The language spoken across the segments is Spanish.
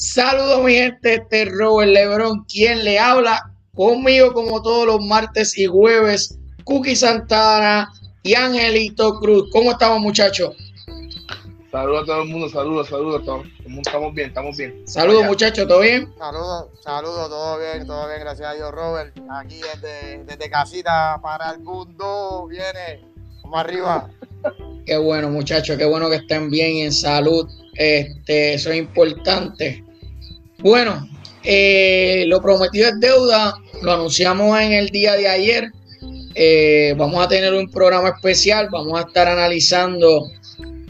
Saludos mi gente, este es Robert Lebron, quien le habla conmigo como todos los martes y jueves, Cookie Santana y Angelito Cruz. ¿Cómo estamos muchachos? Saludos a todo el mundo, saludos, saludos, todos. Estamos bien, estamos bien. Saludos muchachos, ¿todo bien? Saludos, saludos, todo bien, todo bien, gracias a Dios, Robert. Aquí desde, desde casita para el mundo, viene, vamos arriba. Qué bueno muchachos, qué bueno que estén bien en salud. Este, eso es importante. Bueno, eh, lo prometido es deuda, lo anunciamos en el día de ayer. Eh, vamos a tener un programa especial, vamos a estar analizando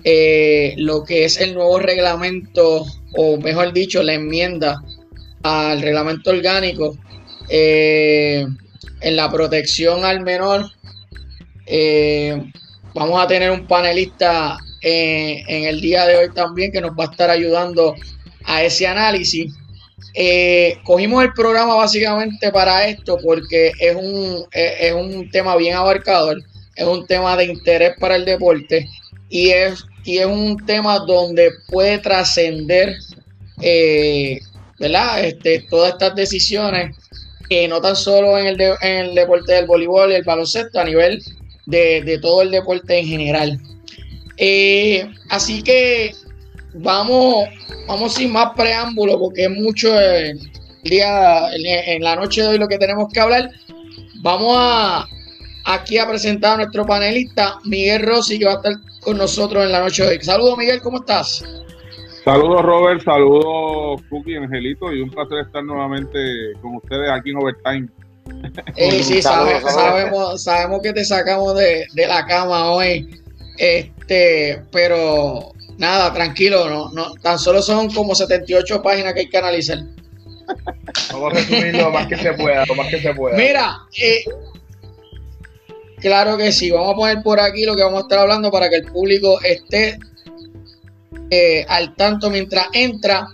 eh, lo que es el nuevo reglamento, o mejor dicho, la enmienda al reglamento orgánico en la protección al menor. vamos a tener un panelista en el día de hoy también que nos va a estar ayudando a ese análisis. Eh, cogimos el programa básicamente para esto porque es un, es, un tema bien abarcador, es un tema de interés para el deporte y es, y es un tema donde puede trascender eh, este, todas estas decisiones, que no tan solo en el, en el deporte del voleibol y el baloncesto, a nivel de, todo el deporte en general. Eh, así que vamos, vamos sin más preámbulo porque es mucho el día, en la noche de hoy lo que tenemos que hablar. Vamos a aquí a presentar a nuestro panelista Miguel Rossi que va a estar con nosotros en la noche de hoy. Saludos Miguel, ¿cómo estás? Saludos Robert, saludos Cookie, Angelito y un placer estar nuevamente con ustedes aquí en Overtime. Eh, sí, sabemos, sabemos que te sacamos de, de la cama hoy, este, pero Nada, tranquilo, no, no, tan solo son como 78 páginas que hay que analizar. Vamos a resumir lo más que se pueda, lo más que se pueda. Mira, eh, claro que sí, vamos a poner por aquí lo que vamos a estar hablando para que el público esté eh, al tanto mientras entra.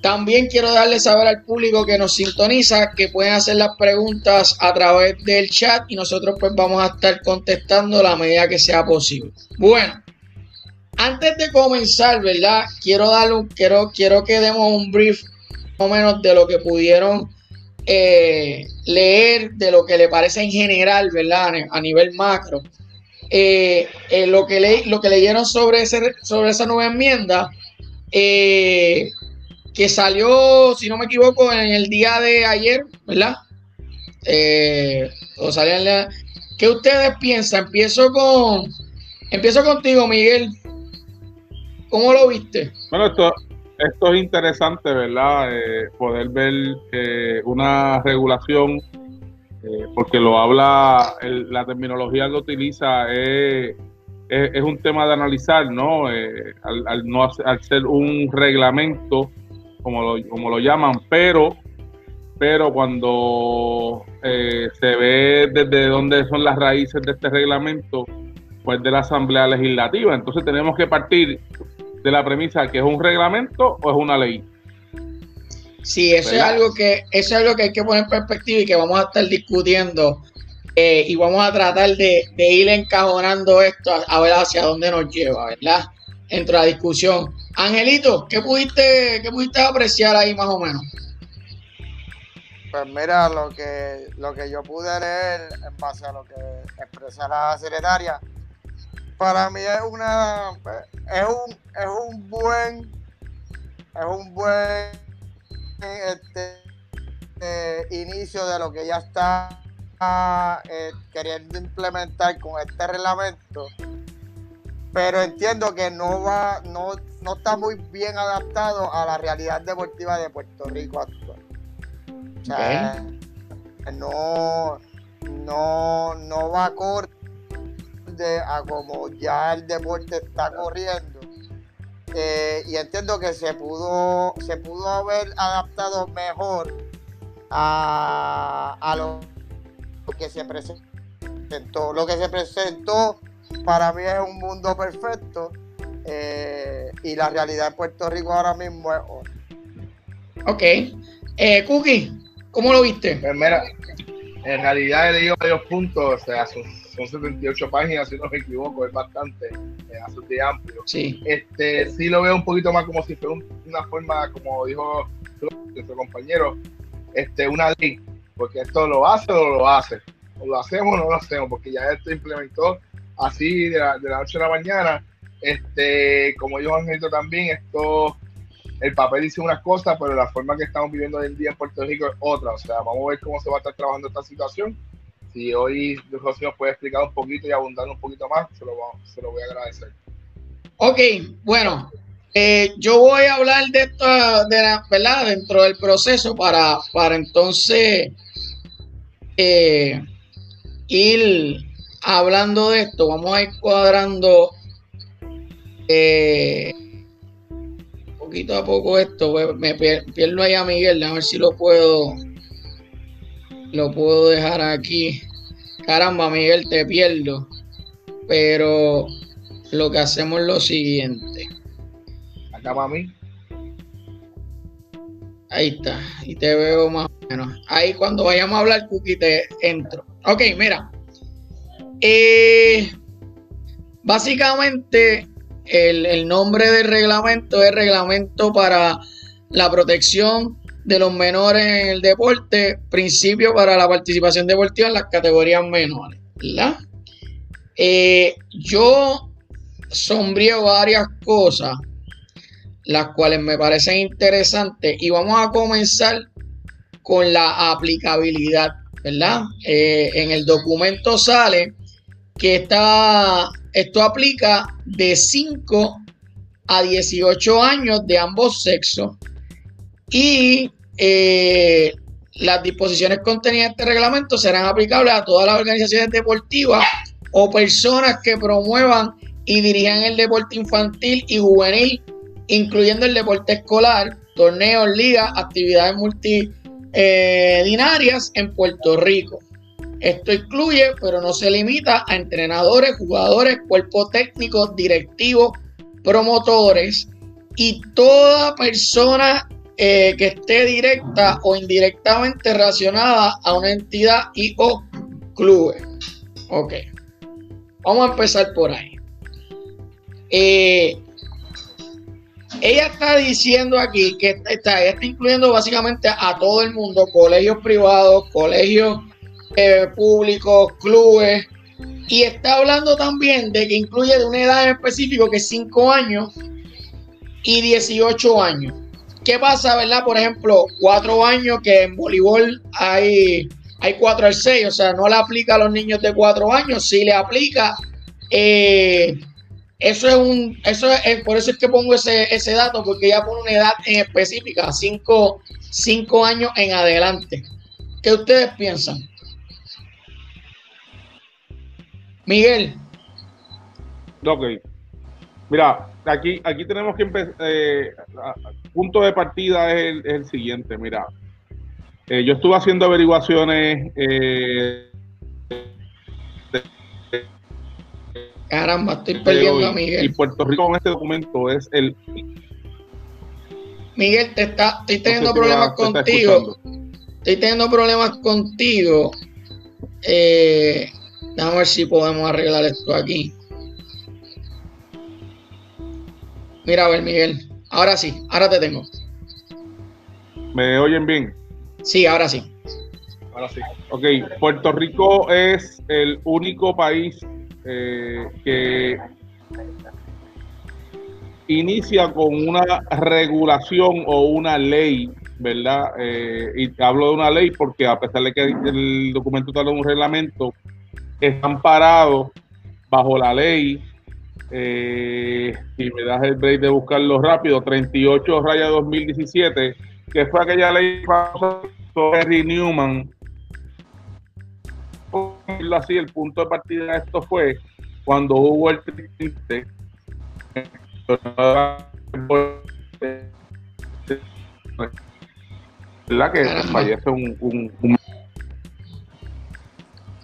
También quiero darle saber al público que nos sintoniza que pueden hacer las preguntas a través del chat y nosotros pues vamos a estar contestando la medida que sea posible. Bueno, antes de comenzar, ¿verdad? Quiero darle quiero, quiero que demos un brief más o menos de lo que pudieron eh, leer, de lo que le parece en general, ¿verdad? A nivel macro. Eh, eh, lo, que le, lo que leyeron sobre, ese, sobre esa nueva enmienda, que salió, si no me equivoco, en el día de ayer, ¿verdad? o salió ¿Qué ustedes piensan? Empiezo con, empiezo contigo, Miguel. ¿Cómo lo viste? Bueno, esto, esto es interesante, ¿verdad? Eh, poder ver eh, una regulación, eh, porque lo habla, la terminología que utiliza es, es, un tema de analizar, ¿no? Al, no al ser un reglamento, como lo, como lo llaman, pero pero cuando se ve desde dónde son las raíces de este reglamento, pues de la Asamblea Legislativa. Entonces tenemos que partir de la premisa que es un reglamento o es una ley. Sí, eso es algo que eso es algo que hay que poner en perspectiva y que vamos a estar discutiendo eh, y vamos a tratar de, ir encajonando esto a, ver hacia dónde nos lleva, ¿verdad? Entre la discusión. Angelito, ¿qué pudiste, qué pudiste apreciar ahí más o menos? Pues mira, lo que, lo que yo pude leer en base a lo que expresa la secretaria, para mí es una es un es un buen es un buen este, eh, inicio de lo que ya está eh, queriendo implementar con este reglamento. Pero entiendo que no va no, no está muy bien adaptado a la realidad deportiva de Puerto Rico actual. O sea, no no no va corto a como ya el deporte está corriendo. Eh, y entiendo que se pudo, se pudo haber adaptado mejor a, lo que se presentó. Lo que se presentó para mí es un mundo perfecto eh, y la realidad de Puerto Rico ahora mismo es otra. Ok. Eh, Cookie, ¿cómo lo viste? Pues en realidad he leído varios puntos, o sea, son 78 páginas, si no me equivoco, es bastante, bastante amplio. Sí. Este, sí lo veo un poquito más como si fuera una forma, como dijo nuestro compañero, este, una ley, porque esto lo hace o lo hace, o lo hacemos o no lo hacemos, porque ya esto implementó así de la, de la noche a la mañana. Este, como dijo Angelito también, esto el papel dice unas cosas, pero la forma que estamos viviendo hoy en día en Puerto Rico es otra. O sea, vamos a ver cómo se va a estar trabajando esta situación. Si hoy José nos puede explicar un poquito y abundar un poquito más, se lo, se lo voy a agradecer. Ok, bueno, eh, yo voy a hablar de esto, de la, ¿verdad? Dentro del proceso para, para entonces eh, ir hablando de esto. Vamos a ir cuadrando eh, poquito a poco esto. Me pierdo ahí a Miguel, a ver si lo puedo. Lo puedo dejar aquí. Caramba, Miguel, te pierdo. Pero lo que hacemos es lo siguiente. Acá para mí. Ahí está. Y te veo más o menos. Ahí cuando vayamos a hablar, Cookie, te entro. Ok, mira. Eh, básicamente, el, nombre del reglamento es Reglamento para la Protección de los Menores en el Deporte, Principio para la Participación Deportiva en las categorías menores. ¿verdad? Eh, yo sombrío varias cosas, las cuales me parecen interesantes, y vamos a comenzar con la aplicabilidad, ¿verdad? Eh, en el documento sale que está esto aplica de 5 a 18 años de ambos sexos y eh, las disposiciones contenidas en este reglamento serán aplicables a todas las organizaciones deportivas o personas que promuevan y dirijan el deporte infantil y juvenil, incluyendo el deporte escolar, torneos, ligas, actividades multidinarias en Puerto Rico. Esto incluye, pero no se limita a entrenadores, jugadores, cuerpo técnico, directivos, promotores y toda persona eh, que esté directa o indirectamente relacionada a una entidad y o clubes. Ok. Vamos a empezar por ahí. Eh, ella está diciendo aquí que está, está incluyendo básicamente a todo el mundo, colegios privados, colegios eh, públicos, clubes, y está hablando también de que incluye de una edad en específico que es 5 años y 18 años. ¿Qué pasa, verdad? Por ejemplo, 4 años que en voleibol hay, hay 4 al 6, o sea, no le aplica a los niños de 4 años, si le aplica, eh, eso es un, eso es, por eso es que pongo ese, ese dato, porque ya pone una edad en específica, 5 años en adelante. ¿Qué ustedes piensan? Miguel. Ok. Mira, aquí, aquí tenemos que empezar. Eh, punto de partida es el, siguiente. Mira, eh, yo estuve haciendo averiguaciones. Eh, Caramba, estoy perdiendo a Miguel. Y Puerto Rico con este documento es el. Miguel, te está, estoy teniendo problemas contigo. Estoy teniendo problemas contigo. Eh, Vamos a ver si podemos arreglar esto aquí. Mira, a ver, Miguel. Ahora sí, ahora te tengo. ¿Me oyen bien? Sí, ahora sí. Ahora sí. Ok, Puerto Rico es el único país eh, que inicia con una regulación o una ley, ¿verdad? Eh, y hablo de una ley porque a pesar de que el documento está en un reglamento, están parados bajo la ley. Eh, y me das el break de buscarlo rápido, 38 raya 2017, que fue aquella ley sobre Henry Newman. Así, el punto de partida de esto fue cuando hubo el triste la que fallece un, un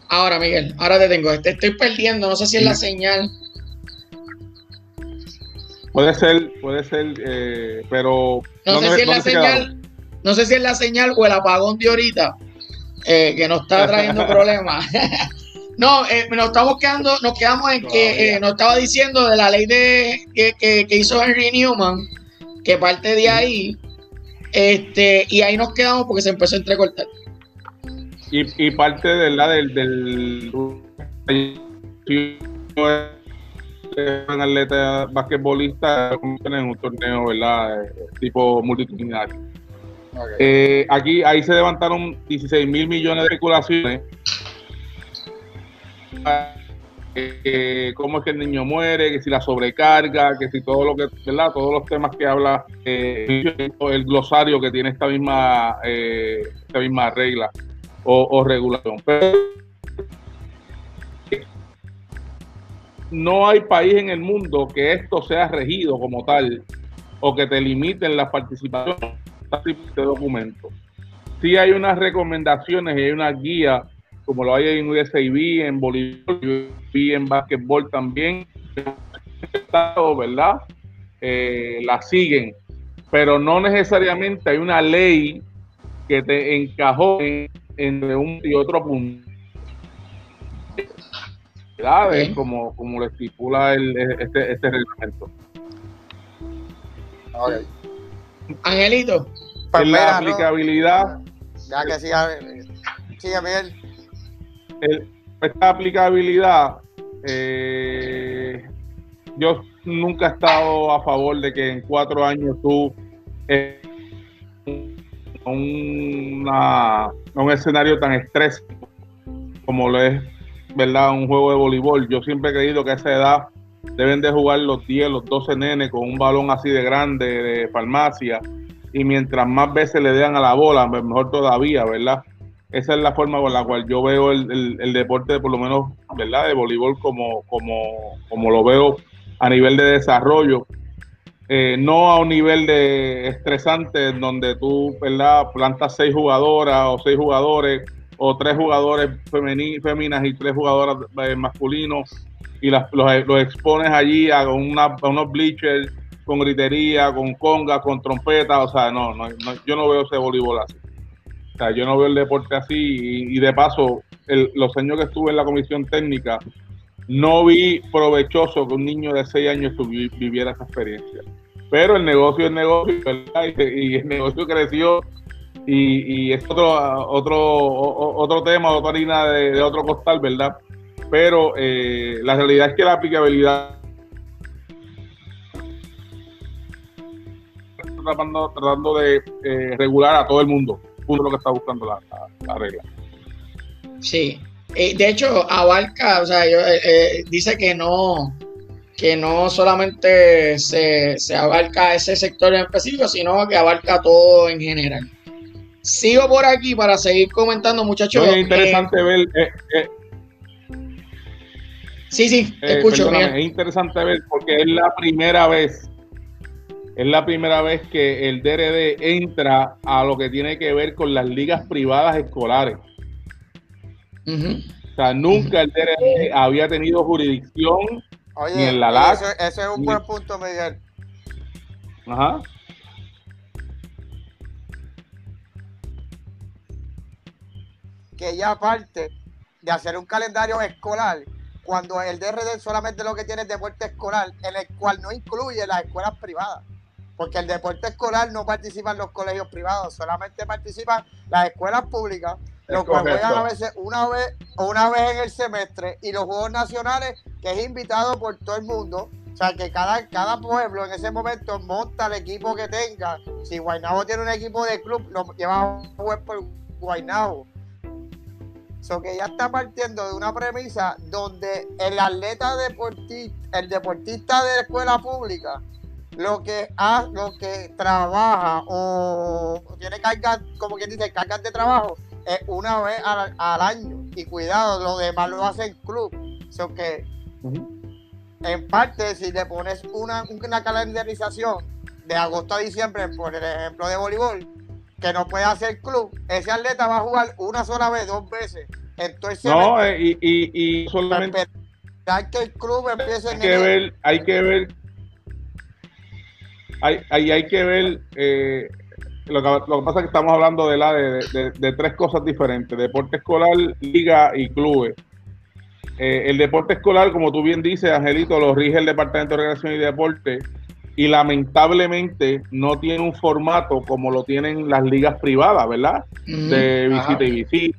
Ahora, Miguel, ahora te tengo. Te estoy perdiendo, no sé si es la señal. Puede ser, puede ser, eh, pero. No, sé si es la señal. No sé si es la señal o el apagón de ahorita, eh, que nos está trayendo problemas. No, eh, nos estamos quedando, nos quedamos en que eh, nos estaba diciendo de la ley de que, que, hizo Henry Newman, que parte de ahí, este, y ahí nos quedamos porque se empezó a entrecortar. Y, y parte de la del, del un atleta basquetbolista en un torneo, ¿verdad? Eh, tipo multitudinario. Eh, aquí, ahí se levantaron 16 mil millones de especulaciones. Eh, cómo es que el niño muere, que si la sobrecarga, que si todo lo que, ¿verdad? Todos los temas que habla el glosario que tiene esta misma, esta misma regla o, o regulación. Pero no hay país en el mundo que esto sea regido como tal o que te limiten la participación de este documento. Sí hay unas recomendaciones y hay una guía, como lo hay en USAID, en voleibol en básquetbol también, ¿verdad? Eh, la siguen, pero no necesariamente hay una ley que te encajó entre un y otro punto como, como lo estipula el, este, este reglamento. Angelito. Pues la aplicabilidad. Ya que siga, siga Miguel. esta aplicabilidad, eh, yo nunca he estado a favor de que en cuatro años tú eh, una, un escenario tan estrés como lo es ¿verdad? Un juego de voleibol. Yo siempre he creído que a esa edad deben de jugar los 10, los 12 nenes con un balón así de grande de farmacia y mientras más veces le den a la bola, pues mejor todavía, ¿verdad? Esa es la forma con la cual yo veo el, deporte, por lo menos, ¿verdad? De voleibol como, como, como lo veo a nivel de desarrollo. Eh, no a un nivel de estresante donde tú, ¿verdad? Plantas seis jugadoras o seis jugadores o tres jugadores femeninas y tres jugadoras eh, masculinos y las, los, expones allí a, una, unos bleachers con gritería, con conga, con trompeta, o sea, no, no, yo no veo ese voleibol así. O sea, yo no veo el deporte así y, de paso, los años que estuve en la comisión técnica, no vi provechoso que un niño de seis años viviera esa experiencia. Pero el negocio es negocio, y el negocio creció y, es otro, otro, otro tema, otra harina de, otro costal, ¿verdad? Pero eh, la realidad es que la aplicabilidad tratando, de eh, regular a todo el mundo, uno lo que está buscando la, regla. Sí, eh, de hecho abarca, o sea, dice que no, que no solamente se, se abarca ese sector en específico, sino que abarca todo en general. Sigo por aquí para seguir comentando, muchachos. es interesante ver. Eh, eh, sí, sí, eh, escucho. es interesante ver porque es la primera vez. Es la primera vez que el DRD entra a lo que tiene que ver con las ligas privadas escolares. O sea, nunca el DRD había tenido jurisdicción ni en la LAC. Ese, es un buen punto, Miguel. Ajá. Que ya aparte de hacer un calendario escolar, cuando el DRD solamente lo que tiene es deporte escolar, en el cual no incluye las escuelas privadas. Porque el deporte escolar no participan los colegios privados, solamente participan las escuelas públicas, los que juegan a veces una vez, una vez en el semestre, y los Juegos Nacionales, que es invitado por todo el mundo. O sea, que cada, cada pueblo en ese momento monta el equipo que tenga. Si Guaynabo tiene un equipo de club, lo lleva a jugar por Guaynabo que ya está partiendo de una premisa donde el atleta deportista, el deportista de la escuela pública, lo que ha, lo que trabaja o, tiene cargas, como quien dice, cargas de trabajo, es una vez al, año. Y cuidado, lo demás lo hace el club. So que en parte, si le pones una, una calendarización de agosto a diciembre, por el ejemplo de voleibol, que no puede hacer club, ese atleta va a jugar una sola vez, dos veces. Entonces, no, eh, y, y, y, solamente. Hay que el club empiece hay que ver, hay que ver. Hay, hay, hay que ver. Eh, lo, que, lo, que, pasa es que estamos hablando de, la, de, de, tres cosas diferentes: deporte escolar, liga y clubes. eh, el deporte escolar, como tú bien dices, Angelito, lo rige el Departamento de Recreación y Deporte y lamentablemente no tiene un formato como lo tienen las ligas privadas, ¿verdad? De visita y visita,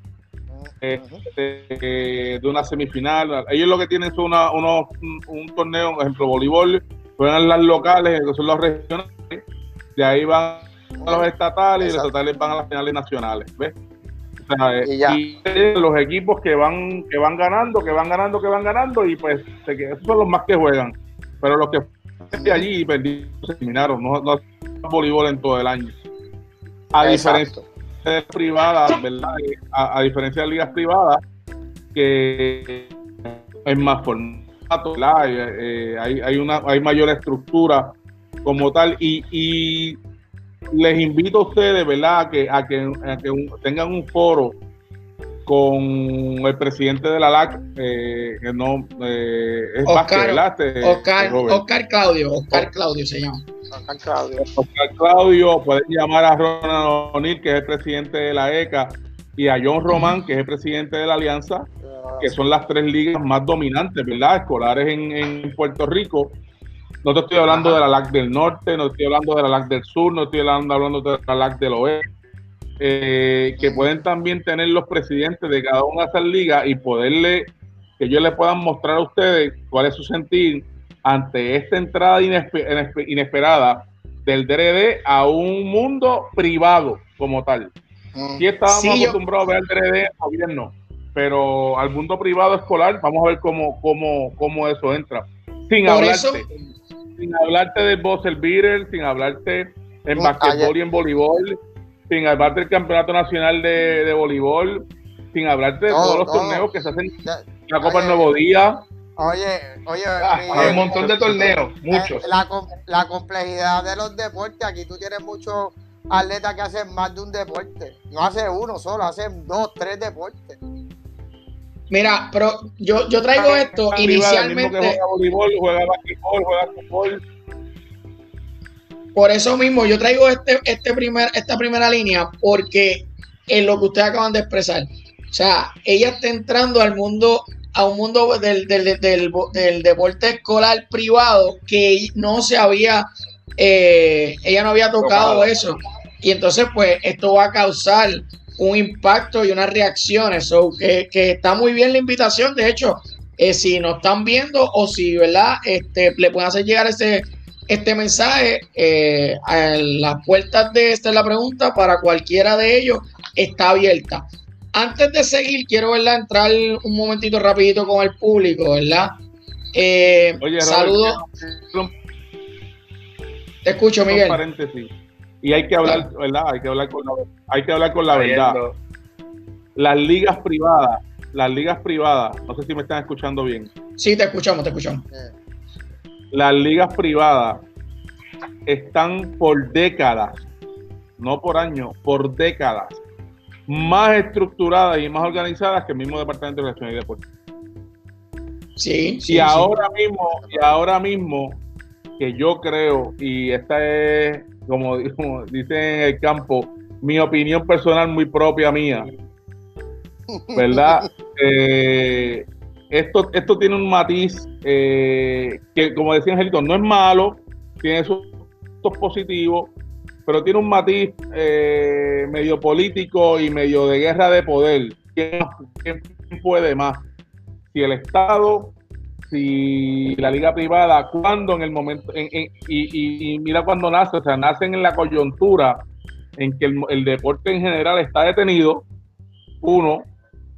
este, de una semifinal. Ellos lo que tienen son una, un, torneo, por ejemplo, voleibol, juegan las locales, que son los regionales, de ahí van a los estatales y los estatales van a las finales nacionales, ¿ves? y, los equipos que van que van ganando, que van ganando, que van ganando y pues esos son los más que juegan. Pero los que de allí perdieron, se eliminaron, no, no voleibol en todo el año. A diferencia de privadas, ¿verdad? A, diferencia de ligas privadas, que es más formato, eh, hay, hay, una, hay mayor estructura como tal y, y les invito a ustedes, ¿verdad?, a que, a que, tengan un foro con el presidente de la LAC, eh, que no eh, es Oscar, este, Oscar, Oscar, Claudio, Oscar Claudio se llama. Oscar Claudio. Oscar Claudio, pueden llamar a Ronald O'Neill, que es el presidente de la ECA, y a John Román, que es el presidente de la Alianza, que son las tres ligas más dominantes, ¿verdad? Escolares en, en Puerto Rico no te estoy hablando de la LAC del norte, no estoy hablando de la LAC del sur, no estoy hablando, de la LAC del oeste. Eh, que pueden también tener los presidentes de cada una de esas ligas y poderle, que ellos le puedan mostrar a ustedes cuál es su sentir ante esta entrada inesperada del DRD a un mundo privado como tal. Mm. Sí estábamos acostumbrados a ver el DRD en gobierno, pero al mundo privado escolar, vamos a ver cómo, cómo, cómo eso entra. Sin hablarte, sin hablarte de Bosser Beater, sin hablarte en basquetbol y en voleibol, sin hablarte del campeonato nacional de, voleibol, sin hablarte de todos los torneos que se hacen la Copa del Nuevo Día. Oye, oye, ah, hay un montón de torneos, eh, muchos. La, la, complejidad de los deportes, aquí tú tienes muchos atletas que hacen más de un deporte. No hace uno solo, hacen dos, tres deportes. Mira, pero yo, yo traigo esto inicialmente. juega voleibol, juega juega fútbol. Por eso mismo, yo traigo este, este primer, esta primera línea porque es lo que ustedes acaban de expresar. O sea, ella está entrando al mundo, a un mundo del, del, del, deporte escolar privado que no se había, eh, ella no había tocado eso. Y entonces, pues, esto va a causar un impacto y unas reacciones. So, que, está muy bien la invitación. De hecho, eh, si nos están viendo o si, ¿verdad? Este, le pueden hacer llegar ese, este mensaje eh, a las puertas de esta es la pregunta para cualquiera de ellos está abierta. Antes de seguir, quiero ¿verdad? entrar un momentito rapidito con el público, ¿verdad? Eh, saludos. Te escucho, Miguel. Y hay que hablar, ¿verdad? Hay que hablar con la, hay que hablar con la verdad. Las ligas privadas, las ligas privadas, no sé si me están escuchando bien. Sí, te escuchamos, te escuchamos. Las ligas privadas están por décadas, no por años, por décadas, más estructuradas y más organizadas que el mismo Departamento de Relaciones y Deportes. Sí, sí, y ahora mismo, y ahora mismo, que yo creo, y esta es como, dicen en el campo, mi opinión personal muy propia mía. ¿Verdad? Eh, esto, esto tiene un matiz eh, que, como decía Angelito, no es malo, tiene sus positivos, pero tiene un matiz eh, medio político y medio de guerra de poder. ¿Quién, puede más? Si el Estado si la liga privada, cuando en el momento, y, mira cuando nace, o sea, nacen en la coyuntura en que el, deporte en general está detenido, uno,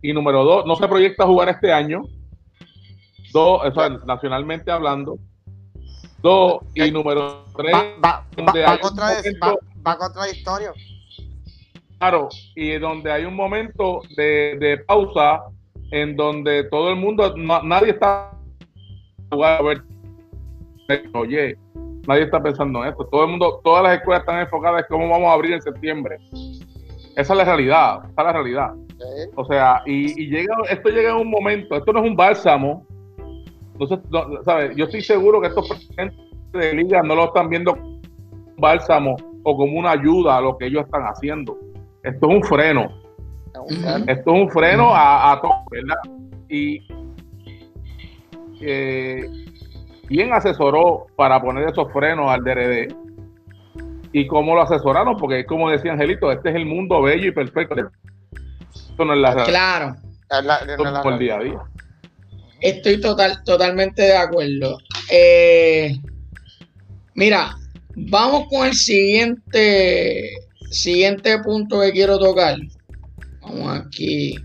y número dos, no se proyecta jugar este año, dos, o sea, nacionalmente hablando, dos, y número tres, va, contra, la historia. Claro, y donde hay un momento de, de pausa en donde todo el mundo, nadie está a ver, oye, nadie está pensando en esto. Todo el mundo, todas las escuelas están enfocadas en cómo vamos a abrir en septiembre. Esa es la realidad, esa es la realidad. O sea, y, llega, esto llega en un momento, esto no es un bálsamo. Entonces, ¿sabes? Yo estoy seguro que estos presidentes de liga no lo están viendo como un bálsamo o como una ayuda a lo que ellos están haciendo. Esto es un freno. Esto es un freno a, a todo, ¿verdad? Y, eh, quién asesoró para poner esos frenos al DRD y cómo lo asesoraron, porque como decía Angelito, este es el mundo bello y perfecto. Esto no es la Claro. por el día a día. Estoy total, totalmente de acuerdo. Eh, mira, vamos con el siguiente, siguiente punto que quiero tocar. Vamos aquí,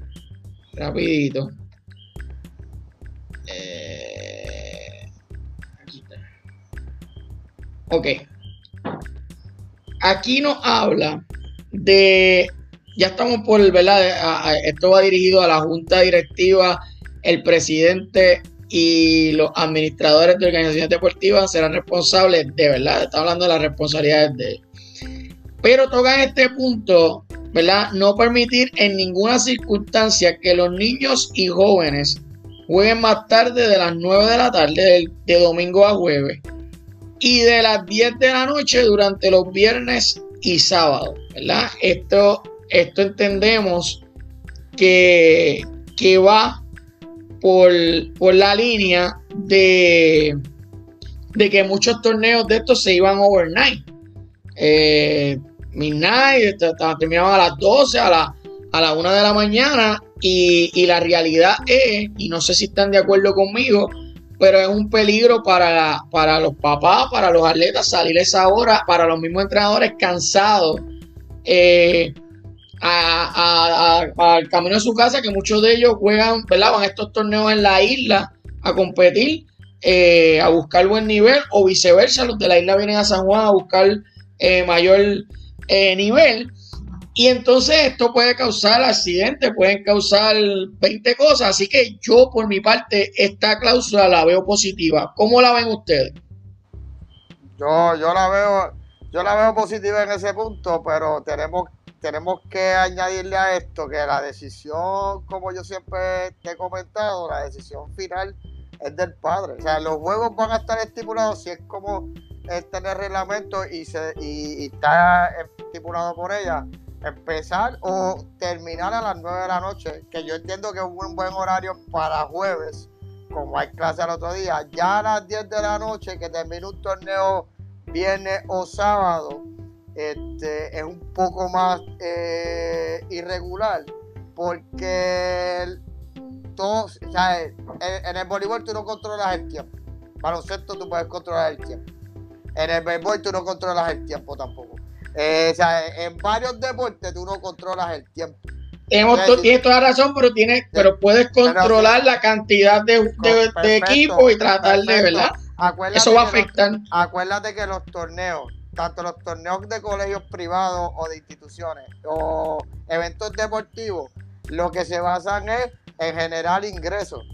rapidito. Eh, ok. Aquí nos habla de, ya estamos por, ¿verdad? Esto va dirigido a la junta directiva el presidente y los administradores de organizaciones deportivas serán responsables, de verdad, está hablando de las responsabilidades de él. Pero toca en este punto, ¿verdad? No permitir en ninguna circunstancia que los niños y jóvenes jueguen más tarde de las 9 de la tarde, de, domingo a jueves, y de las 10 de la noche durante los viernes y sábados, ¿verdad? Esto, esto entendemos que, que va por, la línea de, de que muchos torneos de estos se iban overnight. Eh, midnight, terminaban a las 12, a la, a la 1 de la mañana. Y, la realidad es, y no sé si están de acuerdo conmigo, pero es un peligro para, para los papás, para los atletas salir esa hora, para los mismos entrenadores cansados. Eh, al camino de su casa, que muchos de ellos juegan, ¿verdad? Van a estos torneos en la isla a competir, eh, a buscar buen nivel, o viceversa, los de la isla vienen a San Juan a buscar eh, mayor eh, nivel. Y entonces esto puede causar accidentes, pueden causar 20 cosas. Así que yo, por mi parte, esta cláusula la veo positiva. ¿Cómo la ven ustedes? Yo, yo la veo, yo la veo positiva en ese punto, pero tenemos tenemos que añadirle a esto que la decisión, como yo siempre te he comentado, la decisión final es del padre. O sea, los juegos van a estar estipulados si es como está en el reglamento y, se, y, está estipulado por ella. Empezar o terminar a las 9 de la noche, que yo entiendo que es un buen horario para jueves, como hay clase al otro día. Ya a las 10 de la noche, que termine un torneo viernes o sábado, este, es un poco más eh, irregular porque todos, en, el voleibol tú no controlas el tiempo. Baloncesto tú puedes controlar el tiempo. En el béisbol tú no controlas el tiempo tampoco. Eh, en varios deportes tú no controlas el tiempo. tienes toda la razón, pero tienes, pero puedes controlar la cantidad de, de, equipos y tratar de, ¿verdad? Eso va a afectar. acuérdate que los torneos tanto los torneos de colegios privados o de instituciones o eventos deportivos, lo que se basan es en generar ingresos.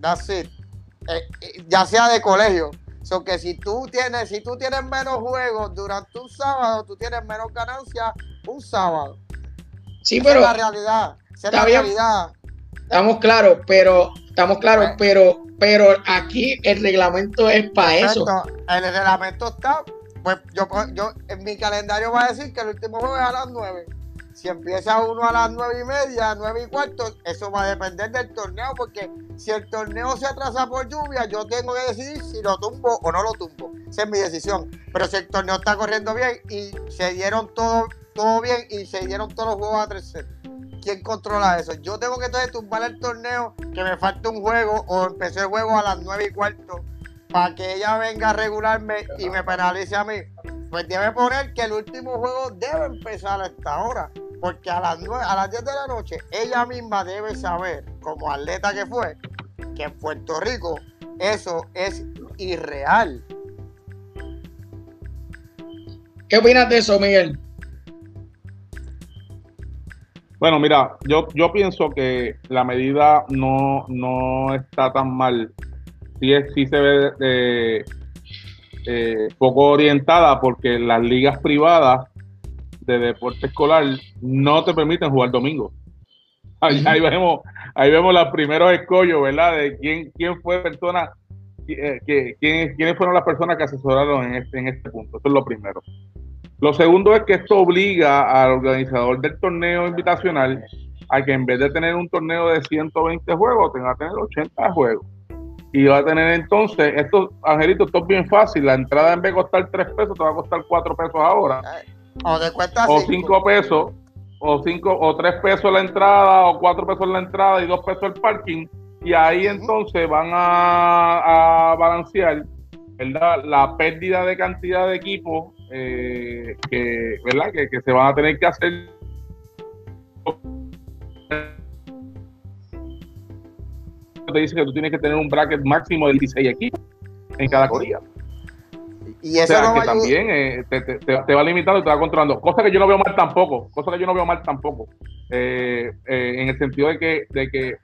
That's it. Eh, eh, ya sea de colegio. So que si tú tienes, si tú tienes menos juegos durante un sábado, tú tienes menos ganancias un sábado. Sí, pero. Es la realidad. es la realidad. Estamos claros, pero. Estamos claros, pero pero aquí el reglamento es para eso. El reglamento está, pues yo, yo en mi calendario va a decir que el último juego es a las 9. Si empieza uno a las nueve y media, nueve y cuarto, eso va a depender del torneo, porque si el torneo se atrasa por lluvia, yo tengo que decidir si lo tumbo o no lo tumbo. Esa es mi decisión. Pero si el torneo está corriendo bien y se dieron todo, todo bien y se dieron todos los juegos a 3 ¿quién controla eso? Yo tengo que entonces tumbar el torneo, que me falta un juego, o empecé el juego a las 9 y cuarto, para que ella venga a regularme y me penalice a mí. Pues debe poner que el último juego debe empezar a esta hora. Porque a las, 9, a las 10 de la noche, ella misma debe saber, como atleta que fue, que en Puerto Rico eso es irreal. ¿Qué opinas de eso, Miguel? Bueno, mira, yo, yo pienso que la medida no, no está tan mal. Sí, es, sí se ve eh, eh, poco orientada porque las ligas privadas de deporte escolar no te permiten jugar domingo. Ahí, vemos, ahí vemos los primeros escollos, ¿verdad? De quién, quién fue persona, eh, que, quién, quiénes fueron las personas que asesoraron en este, en este punto. Eso es lo primero. Lo segundo es que esto obliga al organizador del torneo invitacional a que en vez de tener un torneo de 120 juegos, tenga que tener 80 juegos. y va a tener entonces, esto, Angelito, esto es bien fácil, la entrada en vez de costar 3 pesos, te va a costar 4 pesos ahora. O de cuesta O 5 pesos, o 5 o 3 pesos la entrada, o 4 pesos la entrada y 2 pesos el parking. Y ahí entonces van a, a balancear ¿verdad? la pérdida de cantidad de equipos eh, que, ¿verdad? Que, que se van a tener que hacer te dice que tú tienes que tener un bracket máximo de 16 equipos en cada categoría. Y eso o sea, no que va a ayudar- también eh, te, te- te- te va limitando y te va controlando. Cosa que yo no veo mal tampoco. Cosa que yo no veo mal tampoco. Eh, eh, en el sentido de que, de que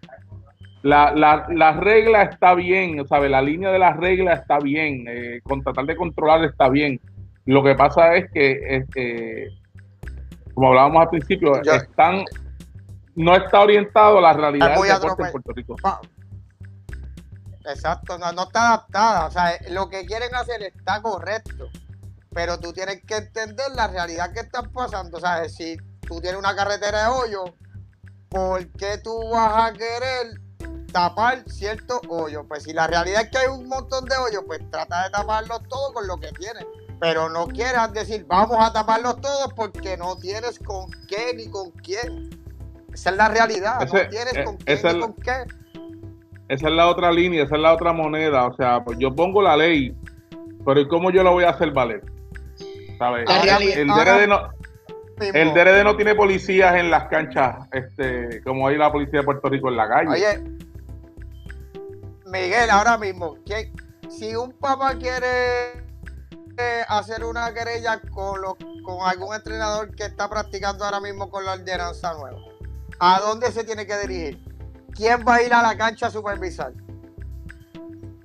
la, la, la regla está bien, ¿sabe? La línea de la regla está bien. eh, con tratar de controlar está bien. Lo que pasa es que, este, como hablábamos al principio, están no está orientado a la realidad del deporte en. Puerto Rico. Exacto, no, no está adaptada. O sea, lo que quieren hacer está correcto. Pero tú tienes que entender la realidad que está pasando. O sea, si tú tienes una carretera de hoyo, ¿por qué tú vas a querer tapar ciertos hoyos? Pues si la realidad es que hay un montón de hoyos, pues trata de taparlos todos con lo que tienes. Pero no quieras decir, vamos a taparlos todos porque no tienes con qué ni con quién. Esa es la realidad. Ese- no tienes eh, con quién esa ni con qué. Esa es la otra línea, esa es la otra moneda. O sea, pues yo pongo la ley, pero ¿y cómo yo la voy a hacer valer? ¿Sabes? El ahora- DRD, no, el DRD no tiene policías en las canchas, este, como hay la policía de Puerto Rico en la calle. Oye, Miguel, ahora mismo, si un papá quiere hacer una querella con, los- con algún entrenador que está practicando ahora mismo con la ordenanza nueva, ¿a dónde se tiene que dirigir? ¿Quién va a ir a la cancha a supervisar?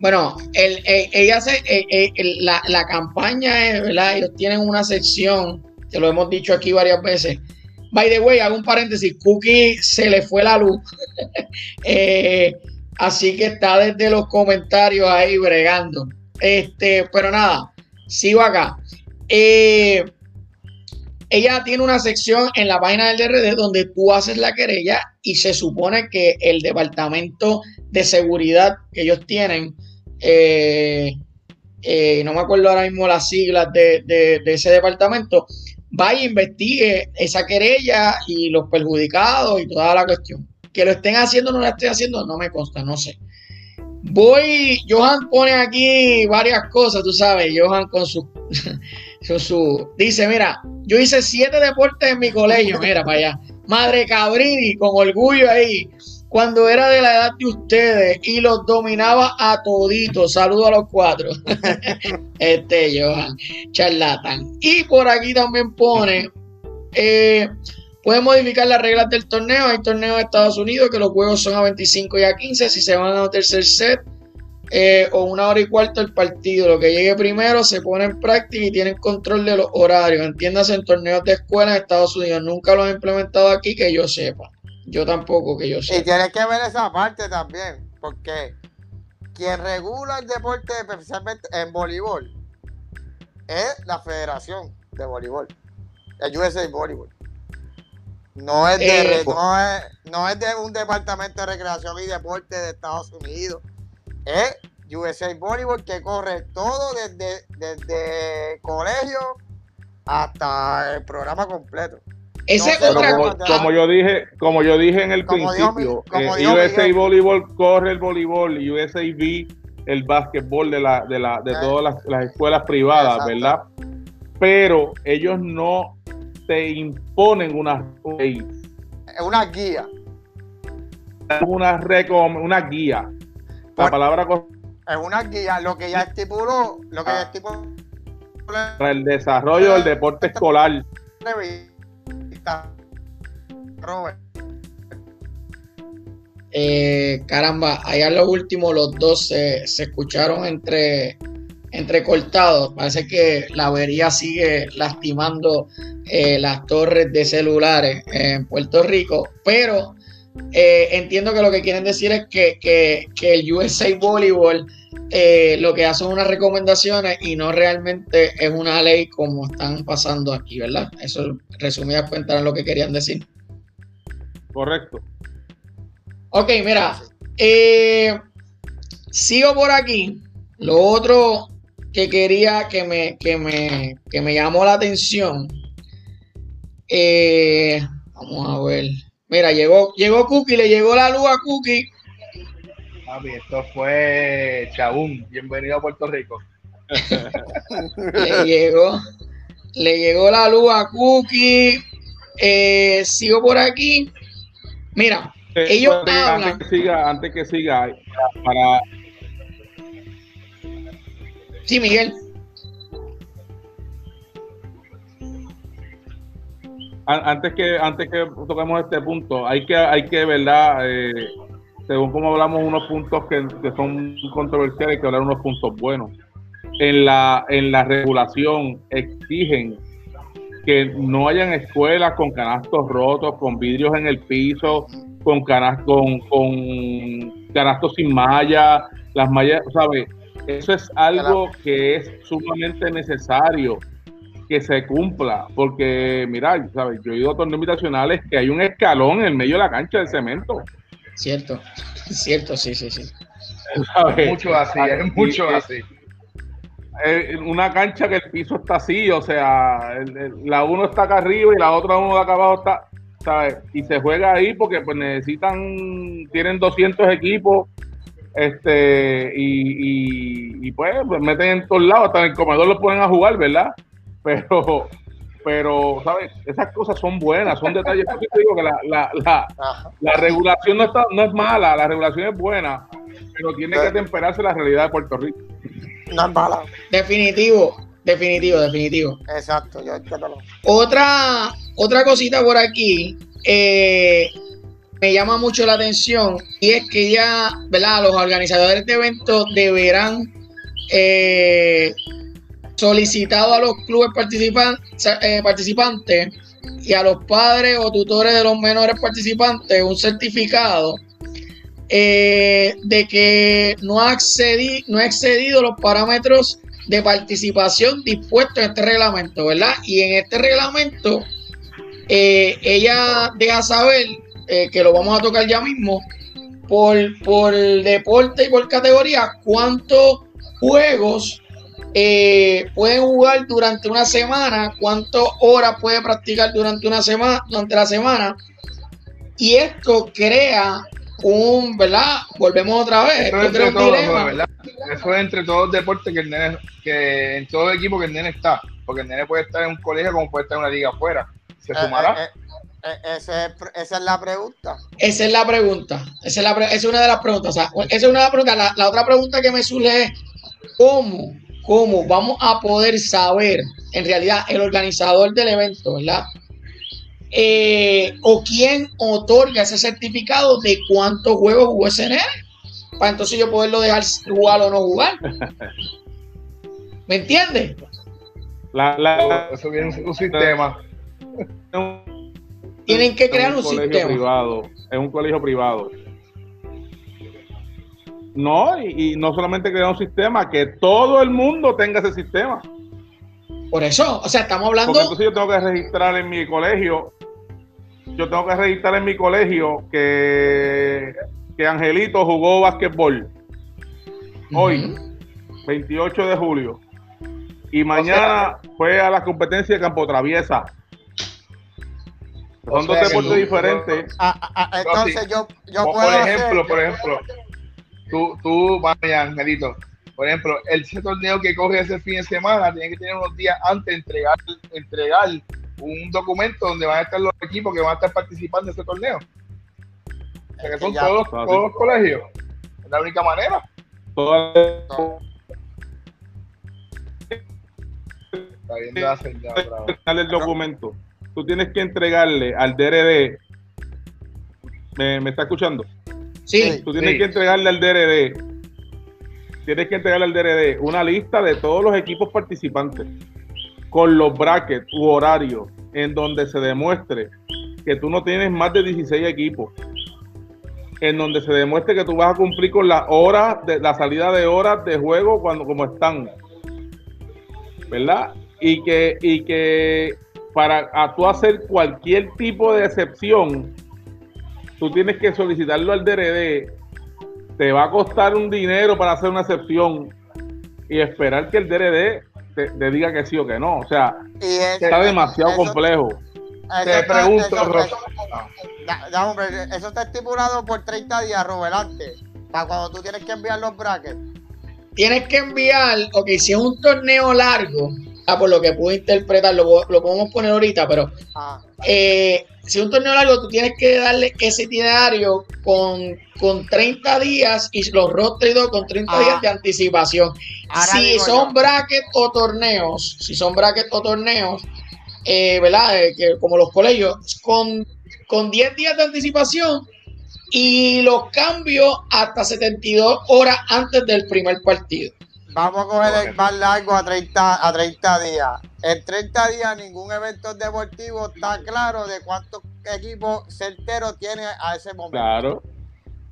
Bueno, el, el- ella se, la, la campaña es, ¿verdad? Ellos tienen una sección, que lo hemos dicho aquí varias veces. By the way, hago un paréntesis, Cookie se le fue la luz. Eh, así que está desde los comentarios ahí bregando. Este, pero nada, sigo acá. Eh, ella tiene una sección en la página del DRD donde tú haces la querella y se supone que el departamento de seguridad que ellos tienen, eh, eh, no me acuerdo ahora mismo las siglas de, de- de ese departamento, vaya e investigue esa querella y los perjudicados y toda la cuestión. Que lo estén haciendo o no lo estén haciendo, no me consta, no sé. Voy, Johan pone aquí varias cosas, tú sabes, Johan con su, con su, dice, mira, yo hice siete deportes en mi colegio, mira para allá, madre cabrini, con orgullo ahí, cuando era de la edad de ustedes y los dominaba a toditos, saludo a los cuatro, este Johan, charlatán, y por aquí también pone, eh, Pueden modificar las reglas del torneo. Hay torneos de Estados Unidos que los juegos son a 25 y a 15. Si se van a un tercer set eh, o una hora y cuarto el partido, lo que llegue primero se pone en práctica y tienen control de los horarios. Entiéndase en torneos de escuela en Estados Unidos. Nunca lo han implementado aquí que yo sepa. Yo tampoco que yo Y sepa. tienes que ver esa parte también, porque quien regula el deporte, especialmente en voleibol, es la Federación de Voleibol, el USA Voleibol. No es, de, Eh, re- no, es, no es de un departamento de recreación y deporte de Estados Unidos. Es USA Voleibol que corre todo desde, desde colegio hasta el programa completo. Esa es no sé, otra como, cosa. como yo dije, como yo dije en el Como principio, eh, USA Miguel. Volleyball corre el voleibol y USA V el básquetbol de la de la de Eh. todas las, las escuelas privadas, Exacto. ¿verdad? Pero ellos no te imponen una ley, Es una guía. una recom- una guía. La palabra Es una guía. Lo que ya estipuló, lo que ya Ah. estipuló para el desarrollo del deporte escolar. revista. Robert. Eh, caramba, allá en lo último los dos se, se escucharon entre entrecortados. Parece que la avería sigue lastimando eh, las torres de celulares en Puerto Rico, pero eh, entiendo que lo que quieren decir es que, que- que el USA Volleyball eh, lo que hace son unas recomendaciones y no realmente es una ley como están pasando aquí, ¿verdad? Eso resumidas cuentas era lo que querían decir. Correcto. Ok, mira, eh, sigo por aquí. Lo otro que quería que me, que me, que me llamó la atención. Eh, vamos a ver. Mira, llegó, llegó Cookie, le llegó la luz a Cookie. Papi, esto fue Chabún. Bienvenido a Puerto Rico. le llegó, le llegó la luz a Cookie. Eh, sigo por aquí. Mira, Eh, ellos antes, hablan. antes que siga, antes que siga, para, Sí, Miguel. an- antes que antes que toquemos este punto, hay que hay que verdad, eh, según como hablamos unos puntos que, son controversiales, hay que hablar unos puntos buenos. En la en la regulación exigen que no hayan escuelas con canastos rotos, con vidrios en el piso, con canas, con, con canastos sin malla, las mallas, ¿sabes? Eso es algo que es sumamente necesario que se cumpla, porque mira, ¿sabes? Yo he ido a torneos invitacionales que hay un escalón en el medio de la cancha de cemento. Cierto, cierto, sí, sí, sí. ¿sabes? Mucho así, es mucho Y, eh, así. eh, una cancha que el piso está así, o sea, el- el- la uno está acá arriba y la otra uno de acá abajo está, ¿sabes? Y se juega ahí porque pues necesitan, tienen 200 equipos, este, y, y, y, pues, pues meten en todos lados, hasta en el comedor los ponen a jugar, ¿verdad? Pero, pero, ¿sabes? Esas cosas son buenas, son detalles. Por eso te digo que la, la, la, la regulación no, está, no es mala, la regulación es buena, pero tiene que temperarse la realidad de Puerto Rico. No es mala. Definitivo, definitivo, definitivo. Exacto, yo lo- Otra, otra cosita por aquí eh, me llama mucho la atención y es que ya, ¿verdad? Los organizadores de eventos deberán eh, solicitado a los clubes participan- eh, participantes y a los padres o tutores de los menores participantes un certificado eh, de que no ha, accedi- no ha excedido los parámetros de participación dispuestos en este reglamento, ¿verdad? Y en este reglamento, eh, ella deja saber eh, que lo vamos a tocar ya mismo, por, por deporte y por categoría, cuántos juegos eh, pueden jugar durante una semana, cuántas horas puede practicar durante una semana, durante la semana. Y esto crea un, ¿verdad? Volvemos otra vez. Eso Esto es crea entre un todos, dilema. ¿verdad? Eso es entre todos los deportes que el nene, que en todo equipo que el nene está. Porque el nene puede estar en un colegio como puede estar en una liga afuera. ¿Se Eh, sumará? eh, eh, eh, ese pr- esa es la pregunta. Esa es la pregunta. Esa es, la pre- esa es una de las preguntas. O sea, esa es una de las preguntas. La, la otra pregunta que me surge es: ¿cómo, ¿cómo vamos a poder saber, en realidad, el organizador del evento, ¿verdad? Eh, o quién otorga ese certificado de cuántos juegos jugó ese nene? Para entonces yo poderlo dejar jugar o no jugar. ¿Me entiendes? La, la- Eso viene un, un sistema. Tienen que crear un colegio sistema. privado, es un colegio privado. No, y, y no solamente crear un sistema, que todo el mundo tenga ese sistema. Por eso, o sea, estamos hablando. Porque entonces yo tengo que registrar en mi colegio, yo tengo que registrar en mi colegio que, que Angelito jugó basquetbol hoy, 28 de julio. Y mañana fue a la competencia de campo traviesa. Son dos deportes diferentes. Ah, ah, ah, entonces yo, yo por, puedo por hacer- ejemplo, por ejemplo, tú, tú, vaya, Angelito, por ejemplo, el ese torneo que coge ese fin de semana tiene que tener unos días antes de entregar, entregar un documento donde van a estar los equipos que van a estar participando en ese torneo. O sea que son Ya. todos, todos los colegios. Es la única manera. Todas- Está señal otra vez. el documento. Tú tienes que entregarle al DRD. ¿Me, me está escuchando? Sí, Tú tienes Sí. que entregarle al DRD. Tienes que entregarle al DRD una lista de todos los equipos participantes con los brackets u horarios en donde se demuestre que tú no tienes más de 16 equipos. En donde se demuestre que tú vas a cumplir con las horas de la salida de horas de juego cuando como están. ¿Verdad? Y que, y que para a tú hacer cualquier tipo de excepción, tú tienes que solicitarlo al DRD te va a costar un dinero para hacer una excepción y esperar que el DRD te, diga que sí o que no. O sea, está demasiado complejo. Te pregunto, eso está estipulado por 30 días, Robert, antes, para cuando tú tienes que enviar los brackets. Tienes que enviar, ok, si es un torneo largo, ah, por lo que pude interpretar, lo, lo podemos poner ahorita, pero ah. eh, si un torneo largo, tú tienes que darle ese itinerario con, con 30 días y los rostros con 30 días ah. de anticipación. si son brackets o torneos, si son brackets o torneos, eh, ¿verdad? Eh, que, como los colegios, con, con 10 días de anticipación y los cambios hasta 72 horas antes del primer partido. Vamos a coger el más largo a 30, a 30 días. En 30 días ningún evento deportivo está claro de cuántos equipos certeros tiene a ese momento. Claro,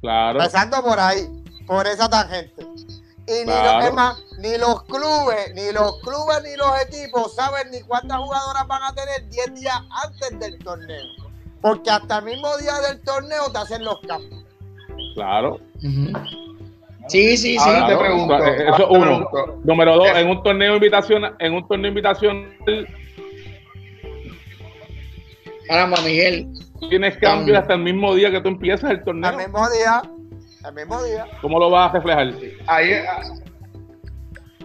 claro. Empezando por ahí, por esa tangente. Y ni, los, más, ni los clubes, ni los clubes ni los equipos saben ni cuántas jugadoras van a tener 10 días antes del torneo. Porque hasta el mismo día del torneo te hacen los cambios. Claro. Sí, sí, sí. te pregunto, eso uno. Número dos, en un torneo invitación, en un torneo invitación. Caramba, Miguel. Tienes cambios hasta el mismo día que tú empiezas el torneo. Al mismo día. Al mismo día. ¿Cómo lo vas a reflejar? Ahí,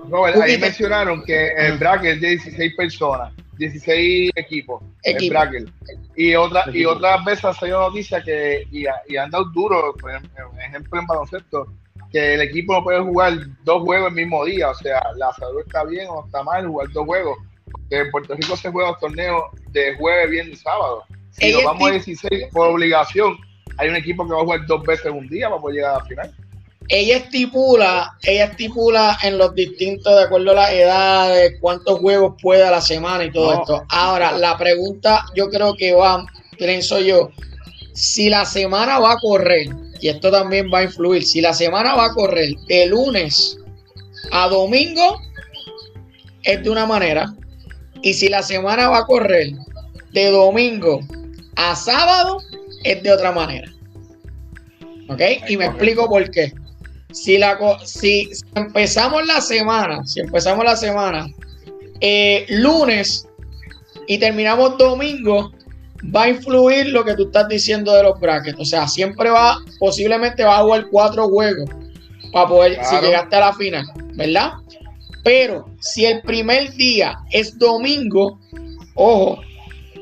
Robert, ahí mencionaron que el bracket es de 16 personas, 16 equipos. El bracket. Y, otra, y otras veces ha salido noticia que y, y han dado duro, por ejemplo, en baloncesto, que el equipo no puede jugar dos juegos el mismo día. O sea, la salud está bien o está mal jugar dos juegos. Que en Puerto Rico se juega los torneos de jueves, viernes y sábado. Si nos vamos a 16 por obligación, hay un equipo que va a jugar dos veces un día para poder llegar a la final. Ella estipula, ella estipula en los distintos, de acuerdo a las edades, cuántos juegos puede a la semana y todo esto. Ahora, la pregunta yo creo que va, pienso yo, si la semana va a correr, y esto también va a influir, si la semana va a correr de lunes a domingo, es de una manera, y si la semana va a correr de domingo a sábado, es de otra manera. ¿Ok? Y me explico por qué. Si, la, si, empezamos la semana, si empezamos la semana eh, lunes y terminamos domingo, va a influir lo que tú estás diciendo de los brackets. O sea, siempre va, posiblemente va a jugar cuatro juegos para poder, si llegaste a la final, ¿verdad? Pero si el primer día es domingo, ojo,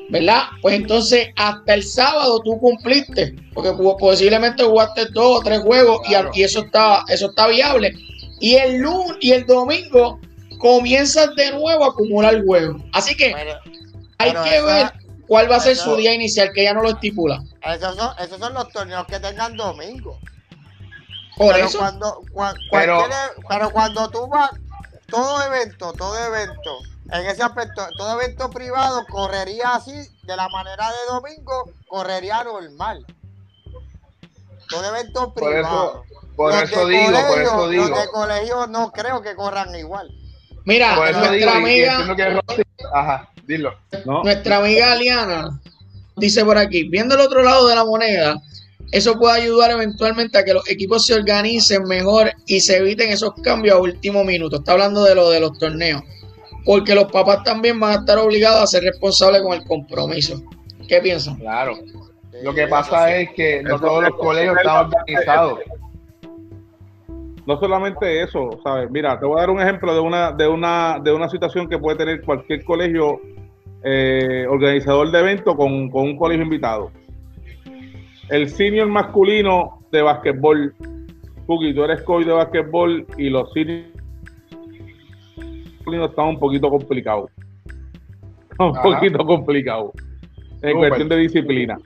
¿verdad? Pues entonces hasta el sábado tú cumpliste, porque posiblemente jugaste dos o tres juegos y, eso está, eso está viable. Y el lunes y el domingo comienzas de nuevo a acumular juegos. Así que hay que ver cuál va a ser su día inicial, que ya no lo estipula. Esos son, esos son los torneos que tengan domingo. Por eso. Cuando, pero, pero cuando tú vas, todo evento, todo evento, en ese aspecto, todo evento privado correría así, de la manera de domingo, correría normal. Todo evento privado. Por eso, digo, por eso digo. Los de colegio no creo que corran igual. Mira, nuestra amiga. Ajá. Dilo. Nuestra amiga Aliana dice por aquí, viendo el otro lado de la moneda, eso puede ayudar eventualmente a que los equipos se organicen mejor y se eviten esos cambios a último minuto. Está hablando de lo de los torneos. Porque los papás también van a estar obligados a ser responsables con el compromiso. ¿Qué piensan? Claro. Lo que pasa es que no todos los colegios están organizados. No solamente eso, ¿sabes? Mira, te voy a dar un ejemplo de una, de una, de una situación que puede tener cualquier colegio eh, organizador de evento con, un colegio invitado. El senior masculino de básquetbol, Cookie, tú eres coach de básquetbol y los senior masculinos están un poquito complicados. Un poquito complicados en cuestión de disciplina.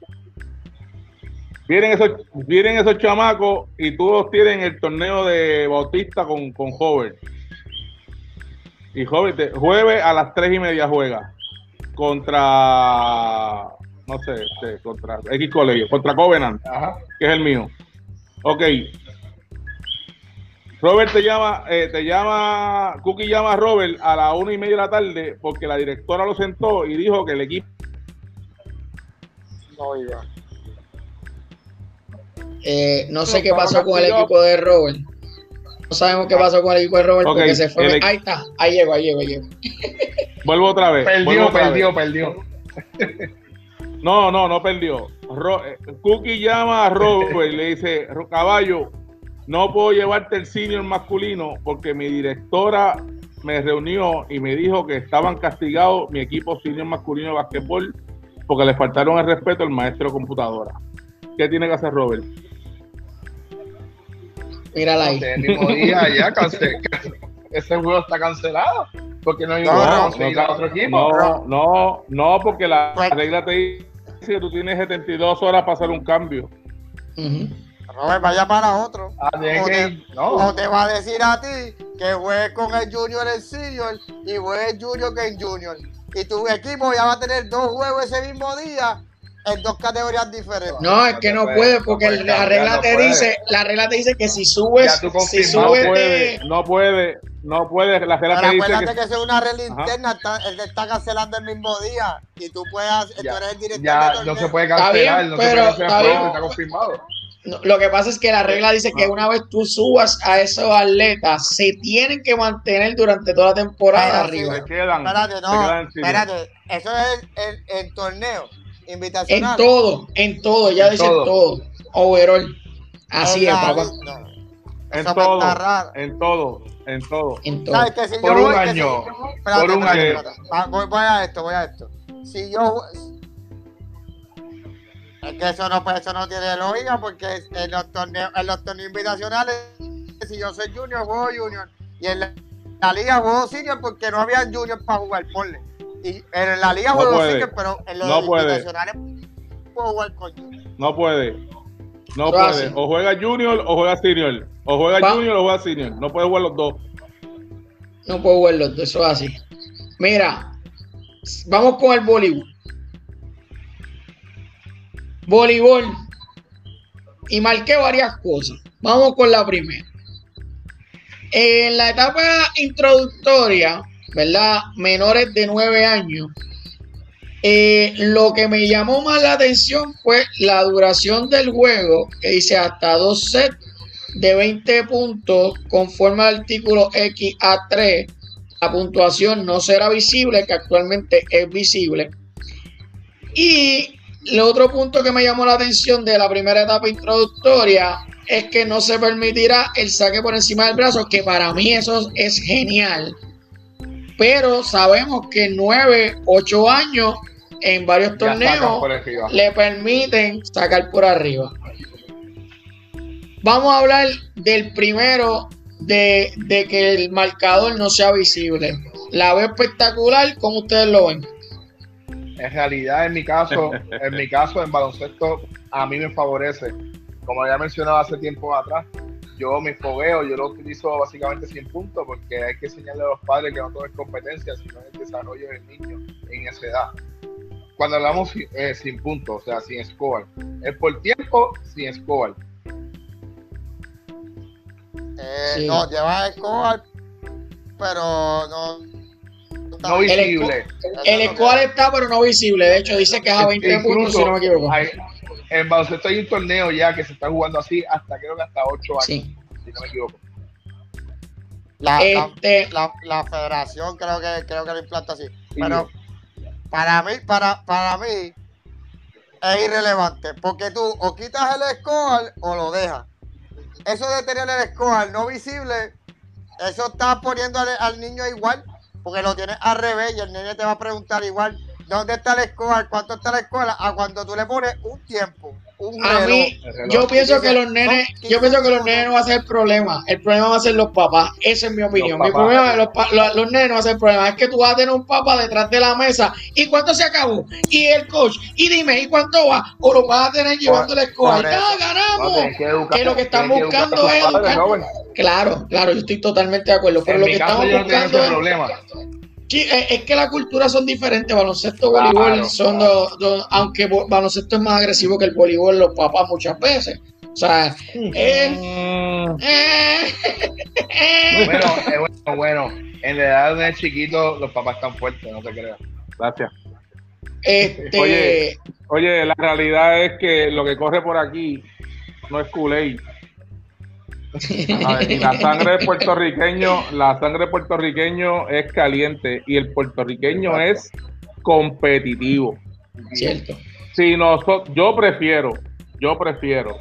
Vienen esos, vienen esos chamacos y todos tienen el torneo de Bautista con, con Hover. Y Hover, jueves a las tres y media juega contra, no sé, este, contra X Colegio, contra Covenant, que es el mío. Ok. Robert te llama, eh, te llama, Cookie llama a Robert a las una y media de la tarde porque la directora lo sentó y dijo que el equipo no iba. Eh, no sé qué pasó con el equipo de Robert. No sabemos qué pasó con el equipo de Robert porque se fue. el- Ahí está, ahí llegó, ahí llegó, ahí llegó. Vuelvo otra vez. Perdió, otra vez. perdió, perdió. No, no, no perdió. Ro- eh, Cookie llama a Robert y le dice, "Ro- caballo, no puedo llevarte el senior masculino porque mi directora me reunió y me dijo que estaban castigados mi equipo senior masculino de basquetbol porque le faltaron el respeto al maestro de computadora. ¿Qué tiene que hacer Robert? Mírala ahí. El mismo día ya cancel- Ese juego está cancelado. Porque no hay No, un no, conseguir a otro equipo. No, no, no, porque la Pues- regla te dice que tú tienes 72 horas para hacer un cambio. Ujú. Robert, vaya para otro. Ah, O que- te, no. o te va a decir a ti que juegues con el Junior en Senior y juegues Junior que en Junior. Y tu equipo ya va a tener dos juegos ese mismo día en dos categorías diferentes. No, es que no puede porque no puede la regla no te puede. dice, la regla te dice que si subes, si subes de- puede, no puede, no puede. La regla Pero te dice acuérdate que es una regla interna, está, él te está cancelando el mismo día y tú puedes, tú Ya, eres el director ya no se puede cancelar. bien, no pero se puede cancelar está bien. confirmado. Lo que pasa es que la regla dice que una vez tú subas a esos atletas, se tienen que mantener durante toda la temporada sí, arriba. se quedan. Espérate, se no, quedan senior. espérate, eso es el, el torneo En todo, en todo, ya dice todo. todo. Overall. Así es, papá. no, En todo, en todo, en todo. En todo. ¿Sabes que si Por yo un voy- que si- año, espérate, por un espérate, año. Voy, voy a esto, voy a esto. Si yo es que eso no pues, eso no tiene lógica porque en los torneos en los torneos invitacionales si yo soy junior juego junior y en la, la liga juego senior porque no había junior para jugar ponle y en la liga No juego puede. senior pero en los No puede. puedo jugar con junior No puede. No Eso puede. O juega junior o juega senior. O juega junior o juega senior. No puede jugar los dos. No puedo verlo, eso es así. Mira, vamos con el voleibol. Voleibol. Y marqué varias cosas. Vamos con la primera. En la etapa introductoria, ¿verdad? Menores de 9 años. eh, lo que me llamó más la atención fue la duración del juego, que dice hasta dos sets de 20 puntos conforme al artículo XA3. La puntuación no será visible, que actualmente es visible. Y el otro punto que me llamó la atención de la primera etapa introductoria es que no se permitirá el saque por encima del brazo, que para mí eso es genial. Pero sabemos que 9, 8 años en varios torneos le permiten sacar por arriba. Vamos a hablar del primero de, de que el marcador no sea visible. La veo espectacular, como ustedes lo ven. En realidad, en mi caso, en mi caso, en baloncesto, a mí me favorece. Como ya mencionaba hace tiempo atrás, yo mi fogueo, yo lo utilizo básicamente sin puntos porque hay que enseñarle a los padres que no todo es competencia, sino el desarrollo del niño en esa edad. Cuando hablamos eh, sin puntos, o sea, sin score, es por tiempo, sin score. Eh, Sí. no lleva escobar pero no No El visible. El score está, pero no visible. De hecho, dice que es a 20 puntos, Incluso si no me equivoco. hay- en baloncesto hay un torneo ya que se está jugando así hasta creo que hasta 8 años, Sí. si no me equivoco. la, la- Este, la, la federación creo que creo que lo implanta así. Pero para mí, para, para mí es irrelevante. Porque tú o quitas el score o lo dejas. Eso de tener el score no visible, eso está poniendo al, al niño igual. Porque lo tienes al revés y el niño te va a preguntar igual. ¿Dónde está el score? ¿Cuánto está la escuela? A cuando tú le pones un tiempo, un a reloj. mí, reloj. yo pienso que los nenes, no, yo pienso que los no. nenes no va a ser el problema. El problema va a ser los papás. Esa es mi opinión. Mi papás. problema es los, los, los nenes no va a ser el problema. Es que tú vas a tener un papá detrás de la mesa. ¿Y cuánto se acabó? Y el coach. Y dime, ¿y cuánto va? O lo vas a tener llevando eso. ¡Ah, No, ganamos! que educar- que lo que están que educar buscando es padres, educar. Claro, claro, yo estoy totalmente de acuerdo. Pero En lo mi que caso estamos yo no tengo buscando ese es. problema. Sí, es, que las culturas son diferentes. Baloncesto, Claro, voleibol son claro. dos, dos- aunque baloncesto es más agresivo que el voleibol, los papás muchas veces. O sea, eh, Mm, eh, eh. Bueno, eh, bueno, bueno, en la edad de chiquito los papás están fuertes, no te creas. gracias. Este, Oye. Oye, la realidad es que lo que corre por aquí no es Y la sangre de puertorriqueño, la sangre puertorriqueño es caliente y el puertorriqueño es competitivo. Cierto. Si nosotros, yo prefiero, yo prefiero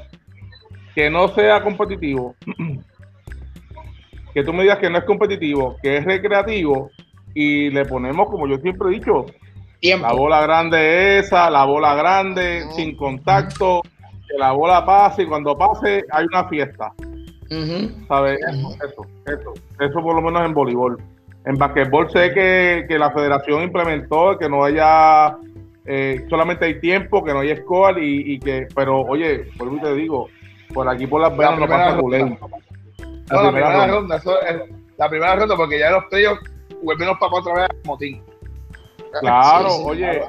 que no sea competitivo, que tú me digas que no es competitivo, que es recreativo y le ponemos, como yo siempre he dicho, la bola grande esa, la bola grande, sin contacto, que la bola pase y cuando pase hay una fiesta. ¿Sabes? Eso, eso, eso, por lo menos en voleibol. En basquetbol sé que, la federación implementó que no haya, eh, solamente hay tiempo, que no haya score y, que, pero oye, por te digo, por aquí por las venas no pasa ronda. La, la, primera ronda, eso es, la primera ronda, porque ya los playoffs vuelven los papás otra vez a motín. Claro, oye,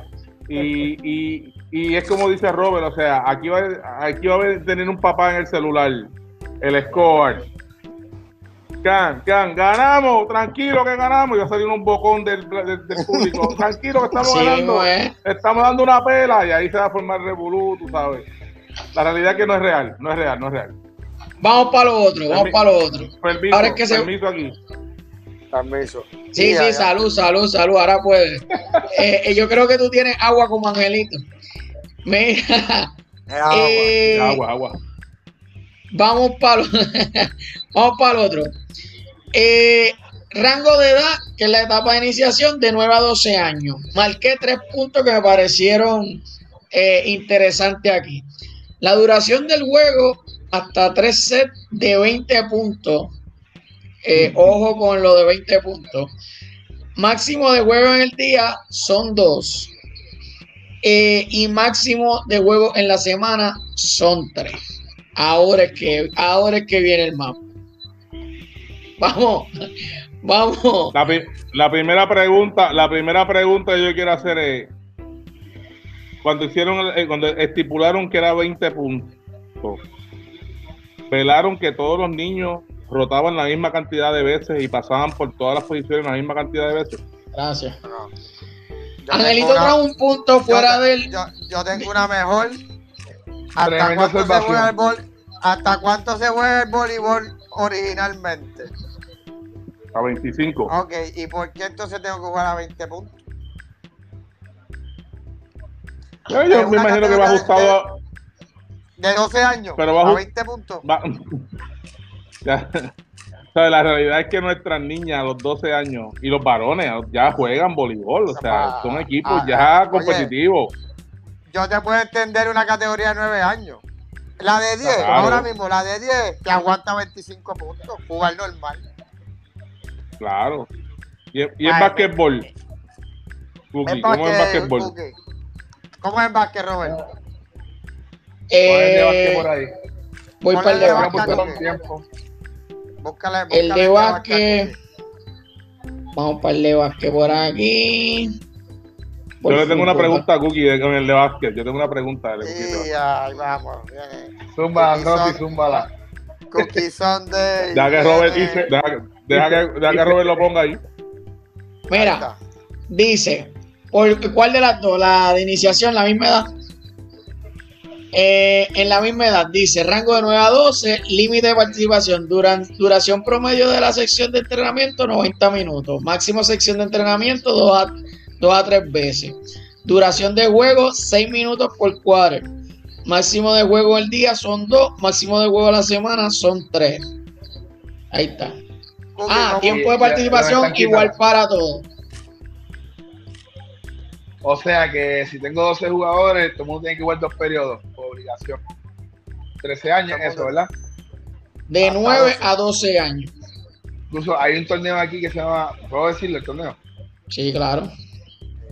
y, y, y, es como dice Robert, o sea, aquí va, aquí va a tener un papá en el celular, el score. Can, can, ganamos, tranquilo que ganamos. Y va a salir un bocón del, público. tranquilo que estamos ganando. Estamos dando una pela y ahí se va a formar revolú, tú sabes. La realidad es que no es real, no es real, no es real. Vamos para lo otro, vamos para lo otro. Permiso, Ahora es que permiso aquí. Permiso. Sí, sí, salud, salud, salud. Ahora puede. Eh, eh, yo creo que tú tienes agua como Angelito. Mira. Eh, agua, agua. Vamos para vamos para el otro. rango de edad, que es la etapa de iniciación, de 9 a 12 años. Marqué tres puntos que me parecieron interesantes aquí. La duración del juego, hasta tres sets de 20 puntos eh, ojo con lo de 20 puntos. Máximo de juego en el día son dos. Eh, y máximo de juego en la semana son tres. Ahora es que, ahora es que viene el mapa. Vamos, vamos. La, primera pregunta, la primera pregunta que yo quiero hacer es cuando hicieron, eh, cuando estipularon que era 20 puntos, velaron que todos los niños rotaban la misma cantidad de veces y pasaban por todas las posiciones la misma cantidad de veces. Gracias. Angelito trae un punto fuera del. Yo, tengo una mejor. ¿Hasta cuánto, se juega el ¿Hasta cuánto se juega el voleibol originalmente? A 25. Ok, ¿y por qué entonces tengo que jugar a 20 puntos? Yo, me imagino que va ajustado de, de 12 años pero a 20 puntos. la realidad es que nuestras niñas a los 12 años y los varones ya juegan voleibol, o sea, son equipos ah, ya competitivos. Yo te puedo entender una categoría de 9 años. La de 10, ahora mismo, la de 10 que aguanta 25 puntos, jugar normal. Claro. Y, y el basquetbol. ¿Cómo es el basquetbol? ¿Cómo es el basquet, Robert? Eh, por ahí. Voy para el de basquet. tiempo el de Vázquez. Vamos para el de Vázquez por aquí. Yo le tengo una pregunta a Cookie con el de Vázquez. Yo tengo una pregunta. Sí, ahí vamos. Zumba, Rocky, zúmbala. Cookie Sunday. Deja que Robert dice, deja, que, deja que Robert lo ponga ahí. Mira, dice, ¿por cuál de las dos? ¿La de iniciación, la misma edad? Eh, en la misma edad, dice rango de 9 a 12, límite de participación, duración promedio de la sección de entrenamiento 90 minutos, máximo sección de entrenamiento 2 a, 2 a 3 veces, duración de juego 6 minutos por cuadro, máximo de juego el día son 2, máximo de juego la semana son 3. Ahí está. ah, tiempo de participación igual para todos. O sea que si tengo 12 jugadores, todo el mundo tiene que jugar dos periodos, por obligación. 13 años, eso, ¿verdad? De 9 a 12 años. Incluso hay un torneo aquí que se llama, ¿puedo decirle el torneo? Sí, claro.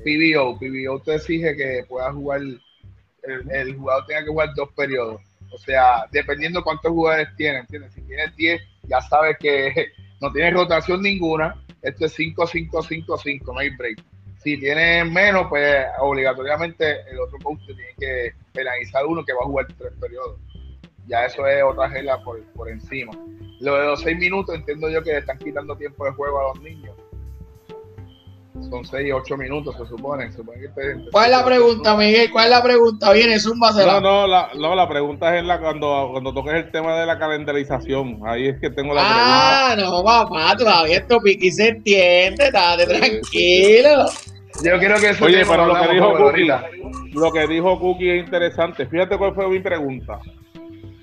PBO, PBO te exige que pueda jugar, el, jugador tenga que jugar dos periodos. O sea, dependiendo cuántos jugadores tiene, ¿entiendes? Si tienes 10, ya sabes que no tiene rotación ninguna. Esto es 5-5-5-5, no hay break si tiene menos, pues obligatoriamente el otro coach tiene que penalizar uno que va a jugar tres periodos. Ya eso es otra regla por, por encima. Lo de los seis minutos entiendo yo que le están quitando tiempo de juego a los niños. Son 6, 8 minutos, se supone. se supone que te- ¿Cuál es la pregunta, Miguel? ¿Cuál es la pregunta? Viene, es un No, no, la, no, la pregunta es en la, cuando, cuando toques el tema de la calendarización. Ahí es que tengo la pregunta. Ah, no, papá, todavía esto piqui se entiende, date Sí, tranquilo. Yo creo que eso Oye, pero lo que dijo Cookie, lo que dijo Cookie es interesante. Fíjate cuál fue mi pregunta.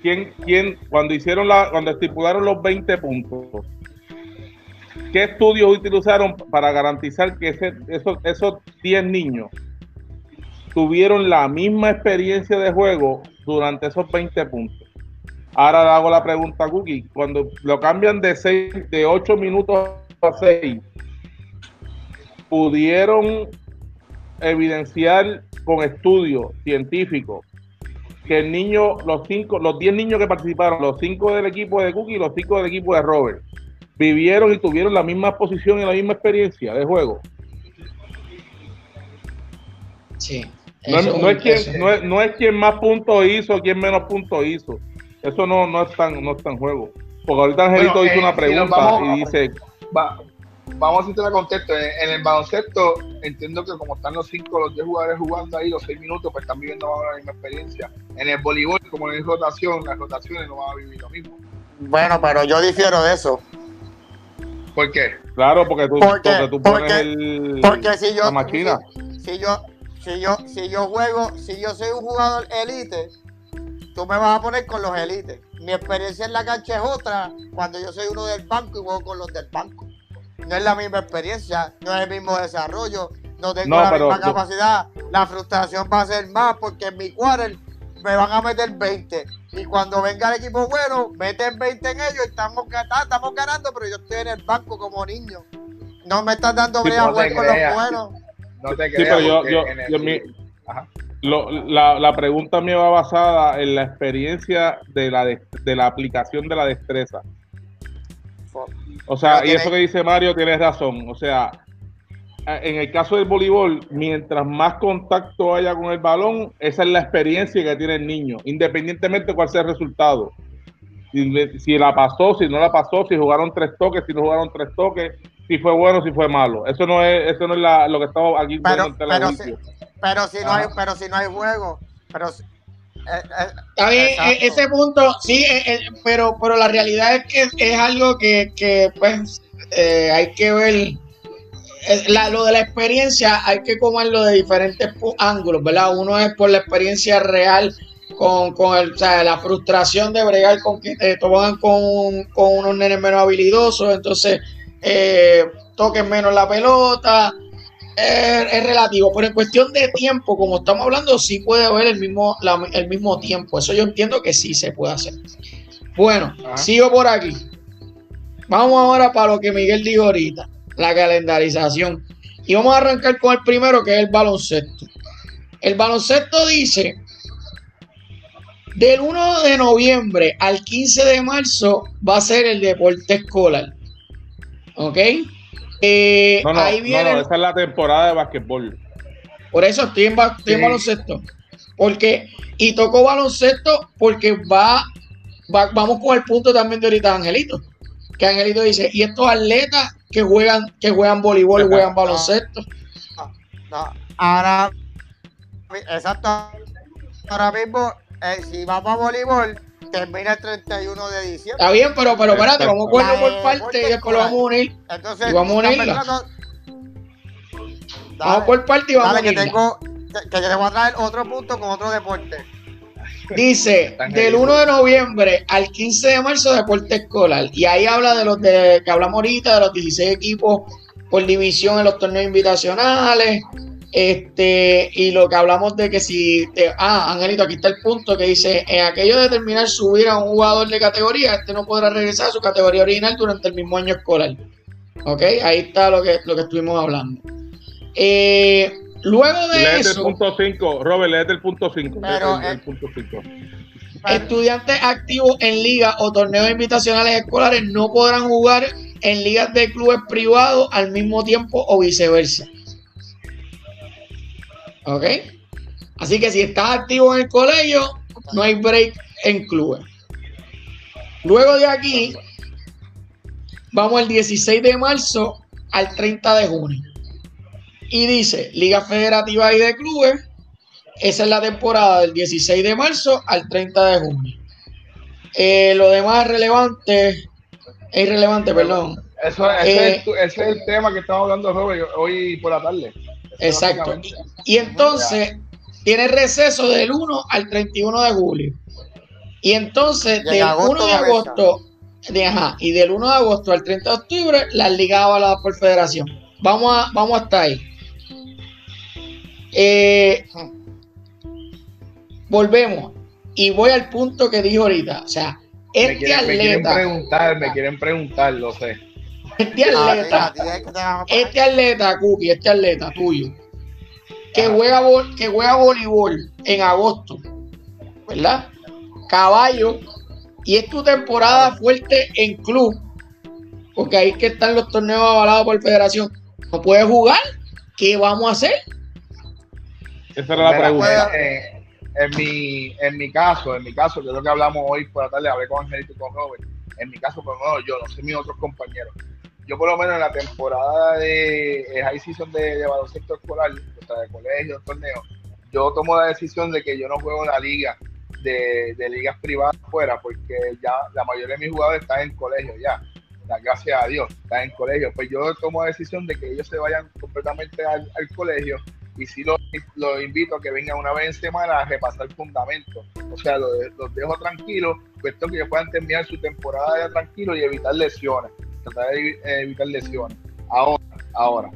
¿Quién, quién, cuando hicieron la, cuando estipularon los 20 puntos, qué estudios utilizaron para garantizar que ese- esos, esos 10 niños tuvieron la misma experiencia de juego durante esos 20 puntos? Ahora le hago la pregunta a Cookie. Cuando lo cambian de, seis, de 8 minutos a 6, pudieron evidenciar con estudios científicos que el niño, los cinco, los 10 niños que participaron, los 5 del equipo de Cookie y los 5 del equipo de Robert, vivieron y tuvieron la misma posición y la misma experiencia de juego. Sí. No, es- no es quien, no, es, no es quien más puntos hizo, quien menos puntos hizo. Eso no, no, es tan, no está en juego. Porque ahorita Angelito Bueno, hizo eh, una si pregunta vamos- y dice, Va- vamos a hacer la contexto. En, en el baloncesto, entiendo que como están los 5, los 10 jugadores jugando ahí, los 6 minutos, pues están viviendo menos la misma experiencia. En el voleibol, como no hay rotación, las rotaciones no van a vivir lo mismo. Bueno, pero yo difiero de eso. ¿Por qué? claro, porque tú, Porque- porque tú pones porque- el, Porque si yo, la máquina. si yo, si yo, si yo juego, si yo soy un jugador elite, tú me vas a poner con los elites. Mi experiencia en la cancha es otra cuando yo soy uno del banco y juego con los del banco. No es la misma experiencia, no es el mismo desarrollo, no tengo No, la pero- misma capacidad. La frustración va a ser más porque en mi quarter me van a meter 20. Y cuando venga el equipo bueno, meten 20 en ellos y estamos, ah, estamos ganando, pero yo estoy en el banco como niño. No me estás dando Sí, brea a no con los buenos. No te Sí, creas. pero yo, yo, el- yo mi- Ajá. lo- la, la pregunta mía va basada en la experiencia de la, de, de la aplicación de la destreza. O sea, y eso que dice Mario tiene razón. O sea, en el caso del voleibol, mientras más contacto haya con el balón, esa es la experiencia que tiene el niño, independientemente de cuál sea el resultado. Si, la pasó, si no la pasó, si jugaron tres toques, si no jugaron tres toques, si fue bueno, si fue malo. Eso no es, eso no es la- lo que estamos aquí Pero, pero, si, pero si no hay, pero si no hay juego, pero si- eh, eh, e- ese punto, sí, eh, eh, pero, pero la realidad es que es algo que, que, pues, eh, hay que ver. La- lo de la experiencia hay que comerlo de diferentes ángulos, ¿verdad? Uno es por la experiencia real con, con el, o sea, la frustración de bregar con que te toman con, con unos nenes menos habilidosos, entonces eh, toquen menos la pelota. Es, es relativo, pero en cuestión de tiempo, como estamos hablando, sí puede haber el mismo, la- el mismo tiempo. Eso yo entiendo que sí se puede hacer. Bueno, Ajá. sigo por aquí. Vamos ahora para lo que Miguel dijo ahorita, la calendarización. Y vamos a arrancar con el primero, que es el baloncesto. El baloncesto dice, del 1 de noviembre al 15 de marzo va a ser el deporte escolar. ¿Ok? Eh, No, no, ahí viene... no, esa es la temporada de basquetbol. Por eso estoy en, ba- estoy en Sí. baloncesto. Porque, y tocó baloncesto porque va, va- vamos con el punto también de ahorita Angelito. Que Angelito dice, y estos atletas que juegan, que juegan voleibol, juegan baloncesto. no, ahora, exacto, ahora mismo, eh, si vamos a voleibol, termina el 31 de diciembre. Está bien, pero, pero espérate, vamos a cogerlo La por parte y después lo vamos a unir. Entonces, y vamos a unirla. pensando- Vamos Dale, por parte y vamos a dale, que unirla. tengo, que, que te voy a traer otro punto con otro deporte. Dice, del 1 de noviembre al 15 de marzo, deporte escolar. Y ahí habla de los de, que hablamos ahorita, de los 16 equipos por división en los torneos invitacionales. Este, y lo que hablamos de que si, te- ah, Angelito, aquí está el punto que dice, en aquello de terminar subir a un jugador de categoría, este no podrá regresar a su categoría original durante el mismo año escolar. Ok, ahí está lo que, lo que estuvimos hablando. Eh, luego de Léete el eso... punto 5, Robert, léete el punto 5. Pero, el, el eh, punto 5. Estudiantes activos en ligas o torneos invitacionales escolares no podrán jugar en ligas de clubes privados al mismo tiempo o viceversa. ¿Ok? Así que si estás activo en el colegio, no hay break en clubes. Luego de aquí, vamos el 16 de marzo al 30 de junio. Y dice Liga Federativa y de Clubes. Esa es la temporada del 16 de marzo al 30 de junio. Eh, lo demás es relevante, es irrelevante, perdón. Eso, ese, Eh, es, tu- ese es el tema que estamos hablando Robert, hoy por la tarde. Eso Exacto. Y entonces tiene receso del 1 al 31 de julio. Y entonces Y del agosto 1 de agosto, de, ajá, y del 1 de agosto al 30 de octubre, las ligas avaladas por federación. Vamos a, vamos hasta ahí. Eh, volvemos. Y voy al punto que dije ahorita. O sea, Me este quieren, me quieren atleta, preguntar, me quieren preguntar, lo sé. este A ti, atleta este atleta, Cookie, este atleta tuyo, que juega, vol- que juega voleibol en agosto, ¿verdad? Caballo, y es tu temporada fuerte en club, porque ahí que están los torneos avalados por federación. No puedes jugar, ¿qué vamos a hacer? Esa era la Mira, pregunta. en, mi, en mi caso, en mi caso, que es lo que hablamos hoy por la tarde, hablé con Angelito y con Robert. En mi caso, por lo menos yo, no sé mis otros compañeros. Yo, por lo menos, en la temporada de eh, high season de, de baloncesto escolar, o sea, de colegios, torneos, yo tomo la decisión de que yo no juego en la liga de, de ligas privadas fuera, porque ya la mayoría de mis jugadores están en colegio ya. Gracias a Dios, están en colegio. Pues yo tomo la decisión de que ellos se vayan completamente al, al colegio y sí los, invito a que vengan una vez en semana a repasar fundamentos. O sea, los, los dejo tranquilos, cuestión que ellos puedan terminar su temporada ya tranquilo y evitar lesiones. Tratar de eh, evitar lesiones. Ahora, ahora.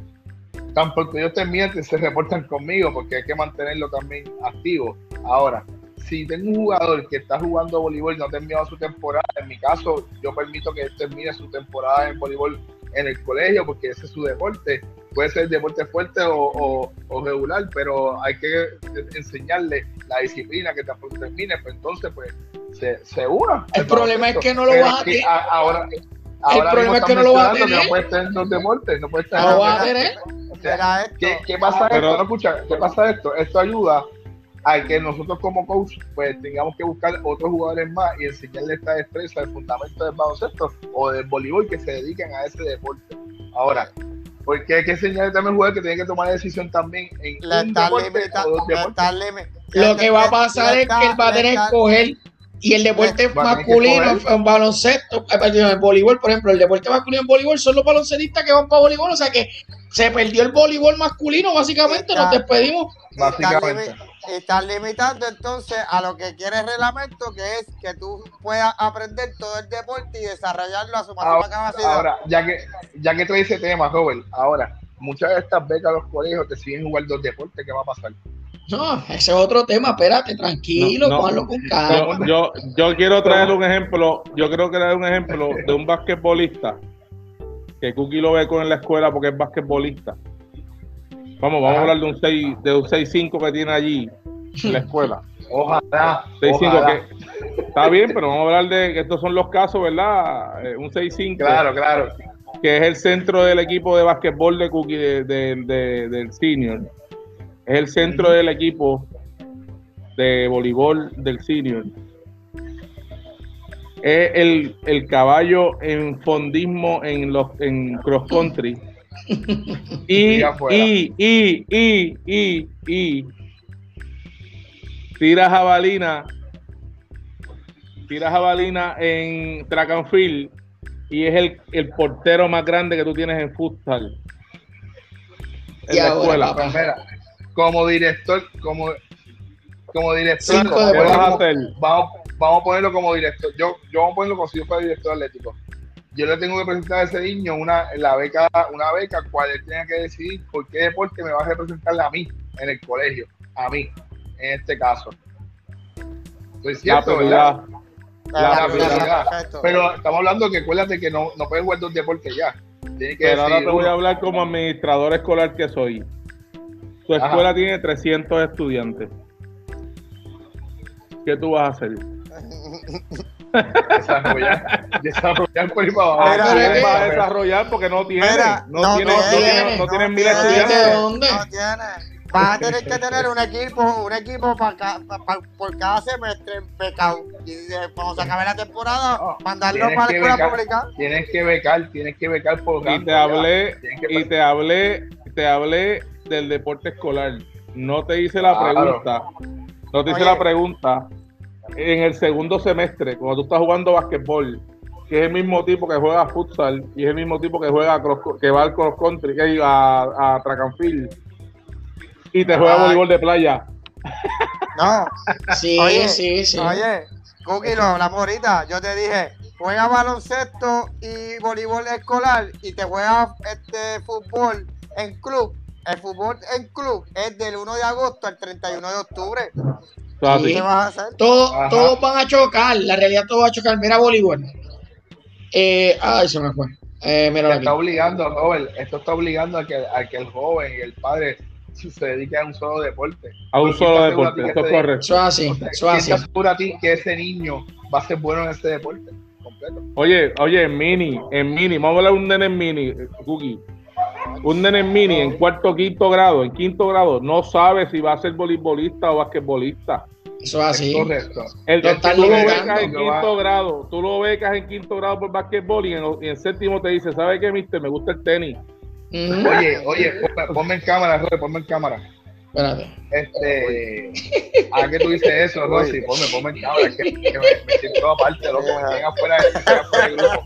Tan porque ellos terminen, se reportan conmigo porque hay que mantenerlo también activo. Ahora, si tengo un jugador que está jugando voleibol y no ha terminado su temporada, en mi caso, yo permito que él termine su temporada en voleibol en el colegio porque ese es su deporte puede ser deporte fuerte o, o- o regular, pero hay que enseñarle la disciplina que tampoco termine, pues entonces pues se, se una. El problema es que no lo Pero vas a tener. ahora, ahora problema es que no lo vas a tener. no puedes tener los deportes, no puedes tener No lo los vas a deportes. O sea. ¿Qué, qué pasa Pero- esto? No, escucha, ¿qué pasa esto? Esto ayuda a que nosotros como coach pues tengamos que buscar otros jugadores más y enseñarles esta destreza, el fundamento del baloncesto o del voleibol que se dediquen a ese deporte. Ahora, porque hay que enseñarle también al jugador que tiene que tomar decisión también en Le un deporte o dos deportes. Lo que va a pasar es que él va a tener que escoger y el deporte masculino en baloncesto, eh, perdón, en voleibol, por ejemplo, el deporte masculino en voleibol son los baloncetistas que van para voleibol, o sea que se perdió el voleibol masculino, básicamente, nos despedimos. Básicamente. Están limitando entonces a lo que quiere el reglamento, que es que tú puedas aprender todo el deporte y desarrollarlo a su máxima Ahora, capacidad. ahora, ya que ya que trae ese tema, Robert, ahora, muchas de estas becas a los colegios te siguen jugando dos deportes, ¿qué va a pasar? No, ese es otro tema, espérate, tranquilo, No, con calma. Yo, yo, yo quiero traer un ejemplo, yo quiero traer un ejemplo de un basquetbolista que Cookie lo ve con en la escuela porque es basquetbolista. Vamos, vamos Ajá. a hablar de un 6 de un 6-5 que tiene allí en la escuela. Ojalá. 6-5 ojalá. que está bien, pero vamos a hablar de que estos son los casos, ¿verdad? Eh, un 6-5 Claro, claro. que es el centro del equipo de basquetbol de Cookie de- de- de- del senior. Es el centro del equipo de voleibol del senior. Es el, el caballo en fondismo en los en cross country. Y, Y y, y, y, y, y tira jabalina tira jabalina en track and field y es el, el portero más grande que tú tienes en futsal. En Y la ahora, escuela. papá. Pues como director, como, como director, Cinco vamos, de a ¿Qué vas a ponerlo- hacer? vamos, vamos a ponerlo como director. Yo, yo vamos a ponerlo como si yo fuera director atlético. Yo le tengo que presentar a ese niño una, la beca, una beca cual él tenga que decidir por qué deporte me va a representar a mí en el colegio, a mí, en este caso. Estoy La cierto, ¿verdad? prioridad. La la perfecto. Pero estamos hablando que acuérdate que no, no puedes jugar dos deportes ya. Que Pero ahora te voy a hablar como administrador escolar que soy. Tu Ajá. escuela tiene 300 estudiantes. ¿Qué tú vas a hacer? desarrollar, desarrollar por ahí para abajo. Mira, ¿Quién pero- va a desarrollar? Porque no tiene. Mira, no, no tiene, no tiene, tiene- no no tienen mil estudiantes. ¿De dónde? No tiene. Vas a tener que tener un equipo, un equipo para ca- pa- pa- por cada semestre becado. Y cuando se acabe la temporada, mandarlo tienes para la escuela becar. pública. Tienes que becar, tienes que becar por Y te hablé, y te hablé, te hablé del deporte escolar. No te hice la Claro. pregunta. No te hice Oye. la pregunta. En el segundo semestre, cuando tú estás jugando basquetbol, que es el mismo tipo que juega futsal y es el mismo tipo que juega cross- que va al cross country, que a, a track and field, y te juega Ay. voleibol de playa. No, Sí, Oye, sí, sí. Oye, Cookie, lo hablamos ahorita. Yo te dije, juega baloncesto y voleibol escolar y te juegas este fútbol en club. El fútbol en club es del 1 de agosto al 31 de octubre. ¿Qué vas a hacer? Todos, Ajá. todos van a chocar, la realidad todos van a chocar. Mira voleibol. Eh, ay, se me fue. Eh, mira está obligando, Robert, esto está obligando a que, a que el joven y el padre se dedique a un solo deporte. A un solo deporte, esto es ese- correcto. Eso es así, eso es ¿quién así. a ti que ese niño va a ser bueno en este deporte completo? Oye, oye, en mini, en mini, vamos a hablar de un nene en mini, Cookie. Un nene en mini en cuarto o quinto grado, en quinto grado, no sabe si va a ser voleibolista o basquetbolista. Eso es así. Correcto. El, tú lo becas en va- quinto grado, tú lo becas en quinto grado por basquetbol y en, y en séptimo te dice, ¿sabe qué, mister? Me gusta el tenis. Oye, oye, ponme, ponme en cámara, Robert, ponme en cámara. Espérate. Este, ¿a qué tú dices eso, Rosy? Ponme, ponme en cámara, que, que me, me siento aparte, loco, me tienen afuera, afuera del grupo.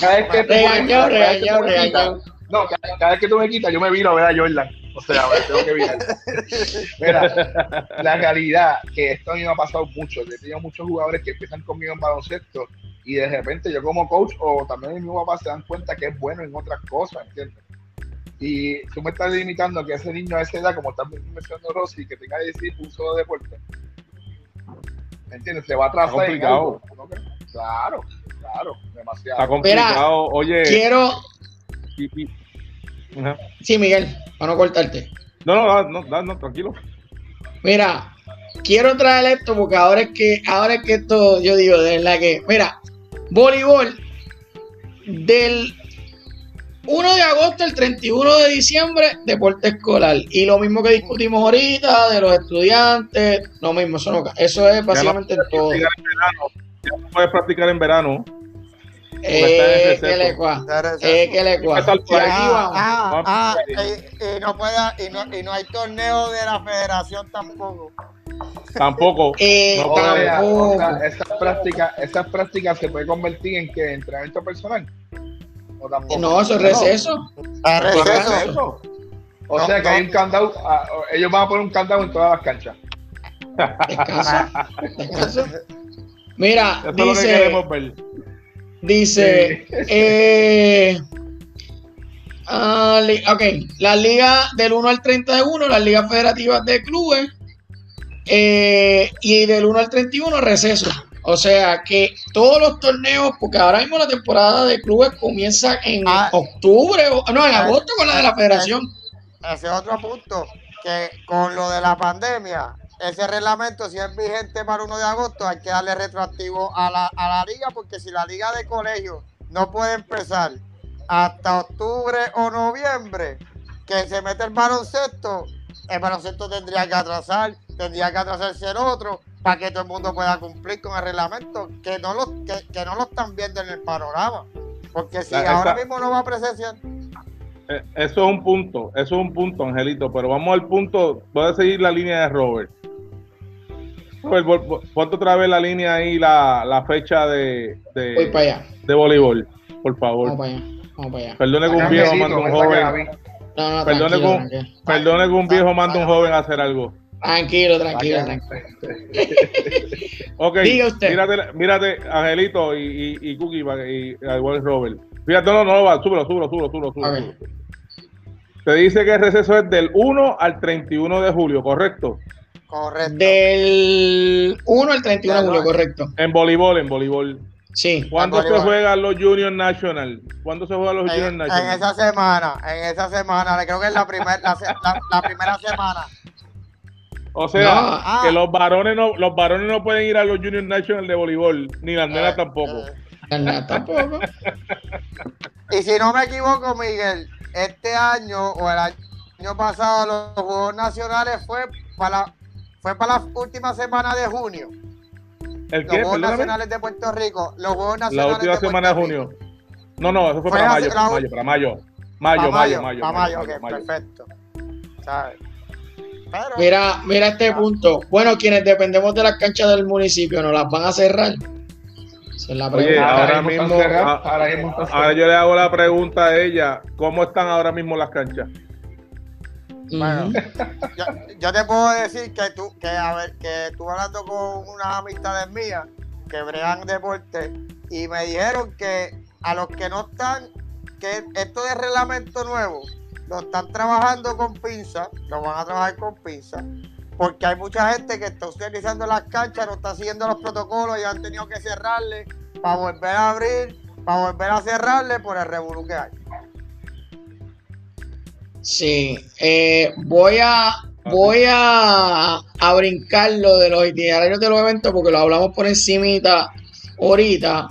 Cada vez que tú Regañado, pones- cada vez que regañado, tú me quitas- regañado. No, cada, cada vez que tú me quitas, yo me viro a ver a Jordan. O sea, me tengo que virar. Mira, la realidad que esto a mí me ha pasado mucho. He tenido muchos jugadores que empiezan conmigo en baloncesto y de repente yo como coach o también mi papá se dan cuenta que es bueno en otras cosas, ¿entiendes? Y tú me estás limitando que ese niño a esa edad, como estás mencionando Rosy, que tenga que decir un solo deporte. ¿Me entiendes? Se va a atrasar. Está en complicado. algo, ¿no crees? Claro, claro, demasiado. Está complicado. Oye, Quiero. y- y- Ajá. Sí, Miguel, para no cortarte. no, no, no, no, no, tranquilo. Mira, quiero traer esto porque ahora es que, ahora es que esto, yo digo, de verdad que, mira, voleibol del 1 de agosto al 31 de diciembre, deporte escolar. Y lo mismo que discutimos ahorita de los estudiantes, lo mismo, eso, no, eso es básicamente en todo. Practicar en verano. Ya no puedes practicar en verano. Eh, está que le cua, De receso. eh, que le cua. Ah, ah, y, y no pueda, y, no, y no hay torneo de la federación tampoco. Tampoco. Eh, No, tampoco. o sea, esas prácticas, esas prácticas se puede convertir en que entrenamiento personal. O tampoco. No, eso es receso. A Receso. receso. O No, sea que no. hay un candado, ah, ellos van a poner un candado en todas las canchas. Descansa. Descansa. Mira, es que dice, queremos ver. dice, eh, ah, li- ok, las ligas del 1 al 31, las ligas federativas de clubes, eh, y del 1 al 31 receso. O sea que todos los torneos, porque ahora mismo la temporada de clubes comienza en Ah. octubre, o, no, en Ah. agosto con la de la federación. Ese es otro punto, que con lo de la pandemia, ese reglamento, si es vigente para 1 de agosto, hay que darle retroactivo a la, a la liga, porque si la liga de colegio no puede empezar hasta octubre o noviembre, que se mete el baloncesto, el baloncesto tendría que atrasar, tendría que atrasarse el otro, para que todo el mundo pueda cumplir con el reglamento, que no lo, que, que no lo están viendo en el panorama. Porque si La- ahora esa- mismo no va a presenciar, Eh, Eso es un punto, eso es un punto, Angelito, pero vamos al punto, voy a seguir la línea de Robert. Robert, ponte otra vez la línea ahí, la, la fecha de, Voy de, para allá, de voleibol, por favor. vamos para allá, vamos para allá. Perdone que un viejo manda un joven. No, no, perdone que un viejo manda un joven a hacer algo. Tranquilo, tranquilo, tranquilo. Ok, Diga usted. Mírate, mírate, Angelito y, y, y Cookie y, igual Robert. Fíjate, no, no, no, va, súbelo, súbelo, súbelo, súbelo, súbelo. Te dice que el receso es del 1 al 31 de julio, ¿correcto? correcto. Del 1 al 31 de julio, correcto. En voleibol, en voleibol. Sí. ¿Cuándo En se juegan los Junior National? ¿Cuándo se juegan los Junior En, en National? esa semana, en esa semana, creo que es la, primer, la, se- la- la primera semana. O sea, No. Ah. que los varones no, los varones no pueden ir a los Junior National de voleibol, ni las nenas Eh, tampoco. eh, Nada, tampoco. y si no me equivoco, Miguel, este año o el año pasado los Juegos Nacionales fue para, fue para la última semana de junio. ¿El Los qué? Juegos Perdóname. Nacionales de Puerto Rico. Los Juegos La Nacionales última de semana de junio. Rico. No, no, eso fue, Fue para mayo, para la- mayo, para mayo. Mayo, Pa' mayo, mayo. mayo, mayo, mayo. perfecto. ¿Sabes? Mira, mira este punto. Bueno, quienes dependemos de las canchas del municipio, ¿nos las van a cerrar? Es la Oye, ahora Ahora mismo mismo, están cerradas, a- ahora mismo ahora yo le hago la pregunta a ella, ¿cómo están ahora mismo las canchas? Bueno, yo, yo te puedo decir que tú, que a ver, que tú hablando con unas amistades mías que bregan deporte y me dijeron que a los que no están, que esto de reglamento nuevo, lo están trabajando con pinza, lo van a trabajar con pinza, porque hay mucha gente que está utilizando las canchas, no está siguiendo los protocolos y han tenido que cerrarle para volver a abrir, para volver a cerrarle por el revolú que hay. Sí, eh, voy a voy a, a brincar lo de los itinerarios de los eventos porque lo hablamos por encimita ahorita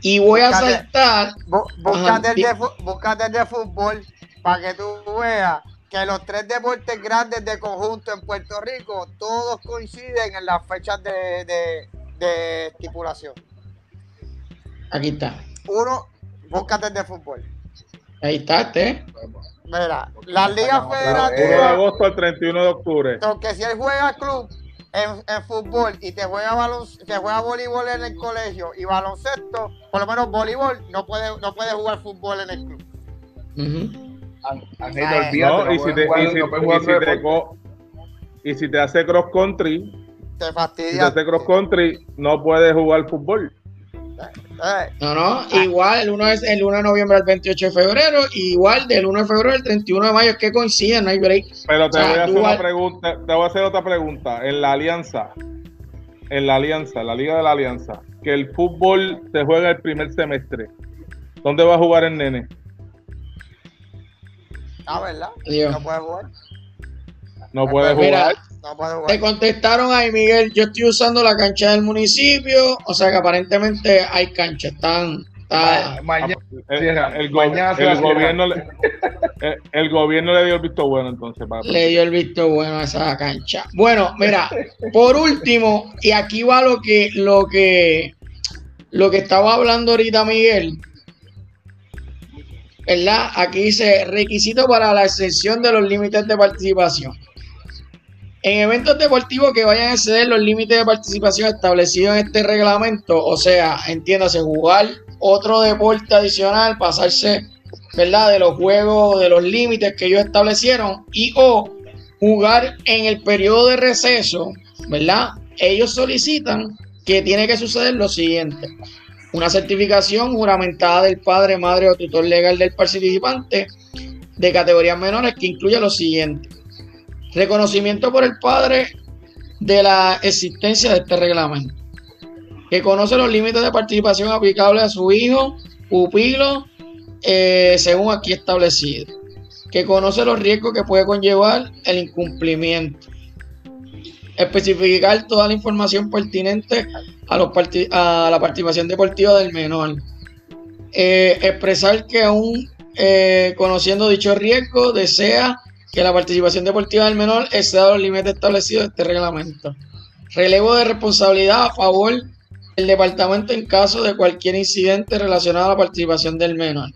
y voy a saltar Bú- Búscate, el de, búscate el de fútbol para que tú veas que los tres deportes grandes de conjunto en Puerto Rico todos coinciden en las fechas de, de- de estipulación. aquí está Uno, búscate el de fútbol. ahí está este Mira, las ligas 1 de federativas, agosto al 31 de octubre. aunque si él juega club en, en fútbol y te juega te juega voleibol en el colegio y baloncesto, por lo menos voleibol, no puede, no puede jugar fútbol en el club. Angelito, Y si te, hace cross country, Te si te fastidia. hace cross country, no puedes jugar fútbol. No no igual el 1 es el 1 de noviembre al 28 de febrero y igual del 1 de febrero al 31 de mayo es que coinciden no hay break Pero te O sea, voy a hacer igual- una pregunta, te voy a hacer otra pregunta. En la alianza, en la alianza, la liga de la alianza, que el fútbol se juega el primer semestre. ¿Dónde va a jugar el nene? Ah, ¿verdad? Dios. No puede jugar. No puede jugar. mira No puede Te contestaron ahí, Miguel. Yo estoy usando la cancha del municipio. O sea que aparentemente hay cancha. Están. está- Mañana Mañana gobierno le, el gobierno le dio el visto bueno entonces para le dio el visto bueno a esa cancha. Bueno, mira, por último, y aquí va lo que, lo que, lo que estaba hablando ahorita Miguel. ¿Verdad? Aquí dice requisito para la excepción de los límites de participación. En eventos deportivos que vayan a exceder los límites de participación establecidos en este reglamento, o sea, entiéndase, jugar otro deporte adicional, pasarse, ¿verdad? De los juegos, de los límites que ellos establecieron y o jugar en el periodo de receso, ¿verdad? Ellos solicitan que tiene que suceder lo siguiente. Una certificación juramentada del padre, madre o tutor legal del participante de categorías menores que incluye lo siguiente. Reconocimiento por el padre de la existencia de este reglamento. Que conoce los límites de participación aplicables a su hijo, pupilo, eh, según aquí establecido. Que conoce los riesgos que puede conllevar el incumplimiento. Especificar toda la información pertinente a, la participación deportiva del menor. Eh, expresar que aún eh, conociendo dicho riesgo desea que la participación deportiva del menor exceda los límites establecidos de este reglamento. Relevo de responsabilidad a favor del departamento en caso de cualquier incidente relacionado a la participación del menor.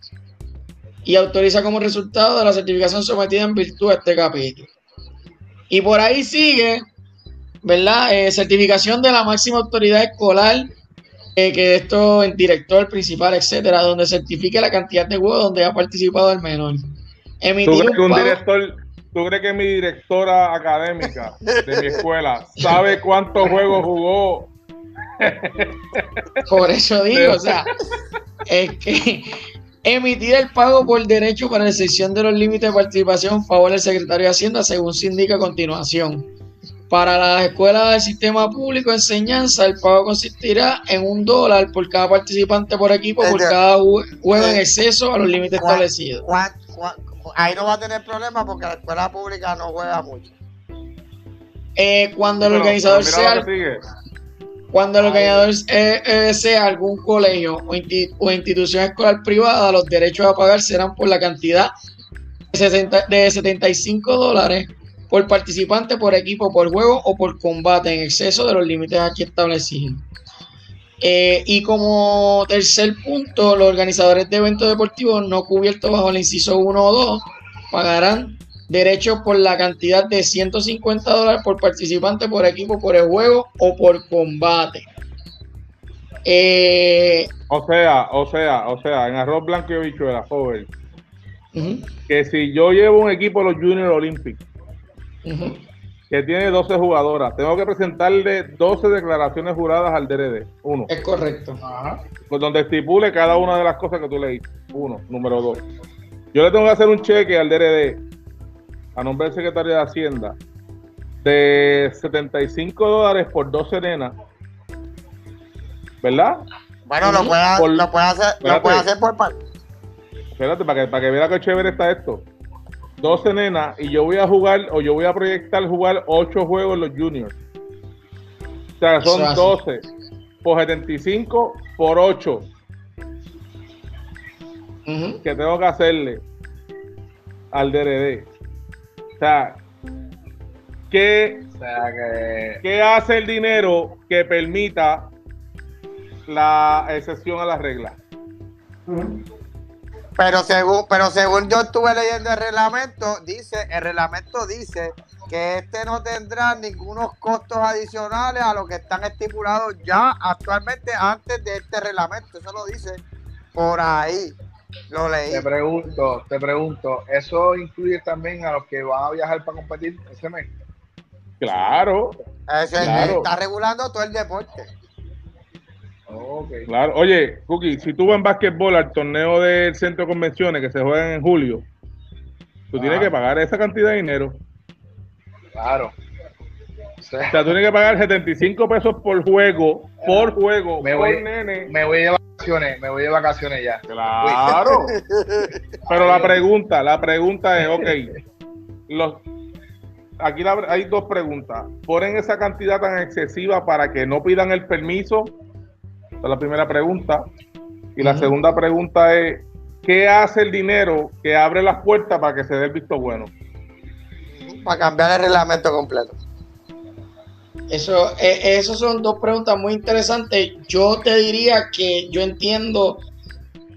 Y autoriza como resultado de la certificación sometida en virtud de este capítulo. Y por ahí sigue, ¿verdad? Eh, certificación de la máxima autoridad escolar, eh, que esto en director, principal, etcétera, donde certifique la cantidad de juegos donde ha participado el menor. ¿Tú Emitir crees que un pago- director, tú crees que mi directora académica de mi escuela sabe cuántos juegos jugó? Por eso digo, o sea, es que emitir el pago por derecho para la excepción de los límites de participación favor del secretario de Hacienda, según se indica a continuación. Para las escuelas del sistema público de enseñanza, el pago consistirá en un dólar por cada participante por equipo por Eh, cada jue- juego en eh, exceso a los límites ¿cuál- establecidos. ahí no va a tener problema porque la escuela pública no juega mucho. Eh, cuando el Pero- organizador pero sea. Cuando el organizador eh, eh, sea algún colegio o institución escolar privada, los derechos a pagar serán por la cantidad de, 60 de 75 dólares por participante, por equipo, por juego o por combate en exceso de los límites aquí establecidos. Eh, y como tercer punto, los organizadores de eventos deportivos no cubiertos bajo el inciso 1 o 2 pagarán derechos por la cantidad de 150 dólares por participante, por equipo, por el juego o por combate. Eh, o sea, o sea, o sea, en arroz blanco y bichuela, joven. Que si yo llevo un equipo de los Junior Olympics, que tiene 12 jugadoras, tengo que presentarle 12 declaraciones juradas al DRD. Uno. Es correcto. Pues donde estipule cada una de las cosas que tú leíste. Uno. Número dos. Yo le tengo que hacer un cheque al DRD a nombre del secretario de Hacienda de 75 dólares por 12 nenas. ¿Verdad? Bueno, lo puede, hacer, lo puede hacer por parte. Espérate, para que, para que vea qué chévere está esto. 12 nenas y yo voy a jugar o yo voy a proyectar jugar 8 juegos en los juniors. O sea, son 12 por 75 por 8 que tengo que hacerle al DRD. O sea, ¿qué, ¿qué hace el dinero que permita la excepción a la regla? Pero según, pero según yo estuve leyendo el reglamento, dice, el reglamento dice que este no tendrá ningunos costos adicionales a lo que están estipulados ya actualmente antes de este reglamento. Eso lo dice por ahí. Lo leí. Te pregunto, te pregunto, ¿eso incluye también a los que van a viajar para competir ese mes? Claro. Está regulando todo el deporte. Claro, oye, Cookie, si tú vas en básquetbol al torneo del centro de convenciones que se juegan en julio, tú tienes que pagar esa cantidad de dinero. Claro. O sea, tú tienes que pagar 75 pesos por juego, por juego, me por voy, nene. Me voy de vacaciones, me voy de vacaciones ya. Claro. Pero la pregunta, la pregunta es, ok, los, aquí hay dos preguntas. ¿Ponen esa cantidad tan excesiva para que no pidan el permiso? Esa es la primera pregunta. Y la segunda pregunta es, ¿qué hace el dinero que abre las puertas para que se dé el visto bueno? Para cambiar el reglamento completo. Eso, eh, esas son dos preguntas muy interesantes. Yo te diría que yo entiendo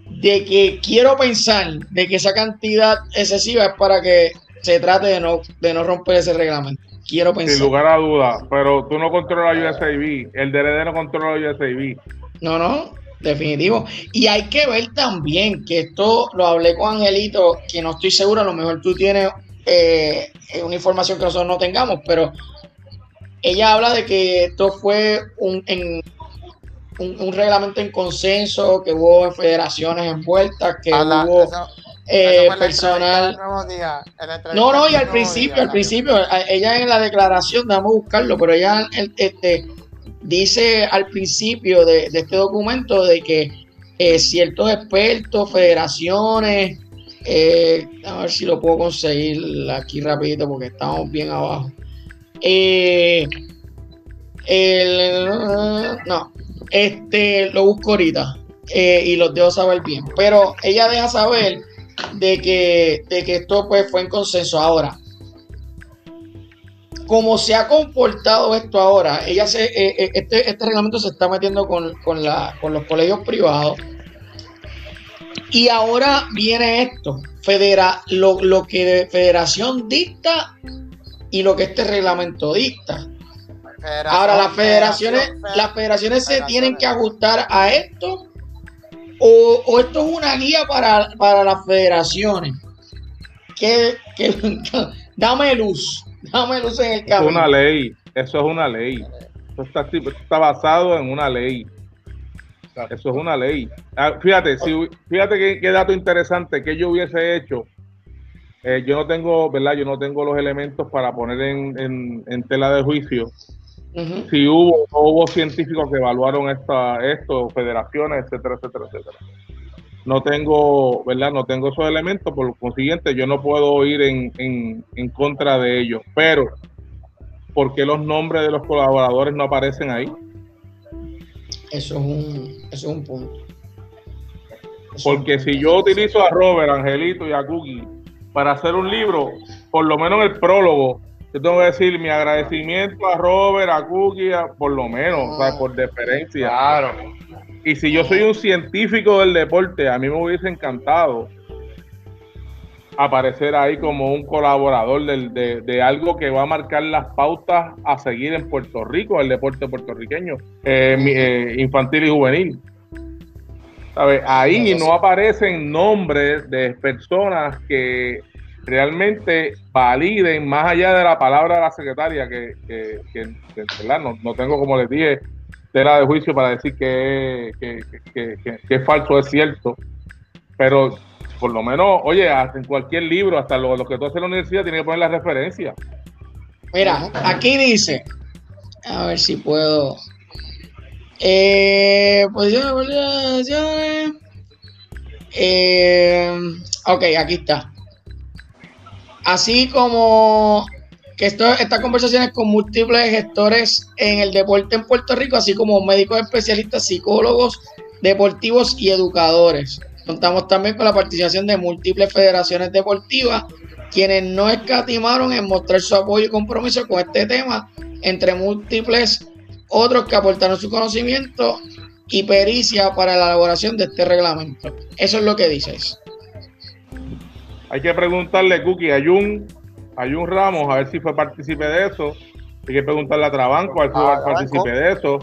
de que quiero pensar de que esa cantidad excesiva es para que se trate de no, de no romper ese reglamento. Quiero pensar. Sin lugar a dudas, pero tú no controlas USAID, el DRD no controla USAID. No, no, definitivo. Y hay que ver también que esto lo hablé con Angelito, que no estoy seguro, a lo mejor tú tienes eh, una información que nosotros no tengamos, pero ella habla de que esto fue un, un, reglamento en consenso, que hubo federaciones envueltas, que hubo eh, personal. No, no, y al principio, al principio, ella en la declaración, vamos a buscarlo, pero ella este, dice al principio de, este documento de que eh, ciertos expertos, federaciones, eh, a ver si lo puedo conseguir aquí rapidito porque estamos bien abajo. Eh, no, este lo busco ahorita y los dejo saber bien. Pero ella deja saber de que, de que esto pues fue en consenso. Ahora, como se ha comportado esto ahora, ella se, eh, este, este, reglamento se está metiendo con, la, con los colegios privados. Y ahora viene esto, federa, lo, lo que Federación dicta y lo que este reglamento dicta. Ahora las federaciones, las federaciones se tienen que ajustar a esto o, esto es una guía para, las federaciones. Que, dame luz, dame luz en el camino. Es una ley, eso es una ley. Eso está, está basado en una ley. Eso es una ley. Ah, fíjate, si, fíjate qué, qué dato interesante que yo hubiese hecho eh, yo no tengo, ¿verdad? Yo no tengo los elementos para poner en, tela de juicio si hubo hubo científicos que evaluaron esta, esto, federaciones, etcétera, etcétera, etcétera. No tengo, ¿verdad? No tengo esos elementos, por lo consiguiente yo no puedo ir en, en contra de ellos. Pero, ¿por qué los nombres de los colaboradores no aparecen ahí? Eso es un, eso es un punto. Porque si yo utilizo a Robert, Angelito y a Cookie para hacer un libro, por lo menos en el prólogo, yo tengo que decir mi agradecimiento a Robert, a Cookie, por lo menos, por deferencia. Claro. Y si yo soy un científico del deporte, a mí me hubiese encantado aparecer ahí como un colaborador de, algo que va a marcar las pautas a seguir en Puerto Rico, el deporte puertorriqueño, eh, eh, infantil y juvenil. Ahí no aparecen nombres de personas que realmente validen más allá de la palabra de la secretaria, que, No, tengo, como les dije, tela de juicio para decir que, que, es falso, es cierto, pero por lo menos, oye, en cualquier libro, hasta lo, que tú haces en la universidad, tiene que poner la referencia. Mira, aquí dice, a ver si puedo. Eh, posiciones, eh, ok, aquí está. Así como que esto, estas conversaciones con múltiples gestores en el deporte en Puerto Rico, así como médicos especialistas, psicólogos deportivos y educadores. Contamos también con la participación de múltiples federaciones deportivas, quienes no escatimaron en mostrar su apoyo y compromiso con este tema, entre múltiples otros que aportaron su conocimiento y pericia para la elaboración de este reglamento. Eso es lo que dices. Hay que preguntarle, Cookie, a Jun, a Jun Ramos, a ver si fue partícipe de eso. Hay que preguntarle a Trabanco, a ver si fue ah, partícipe de eso.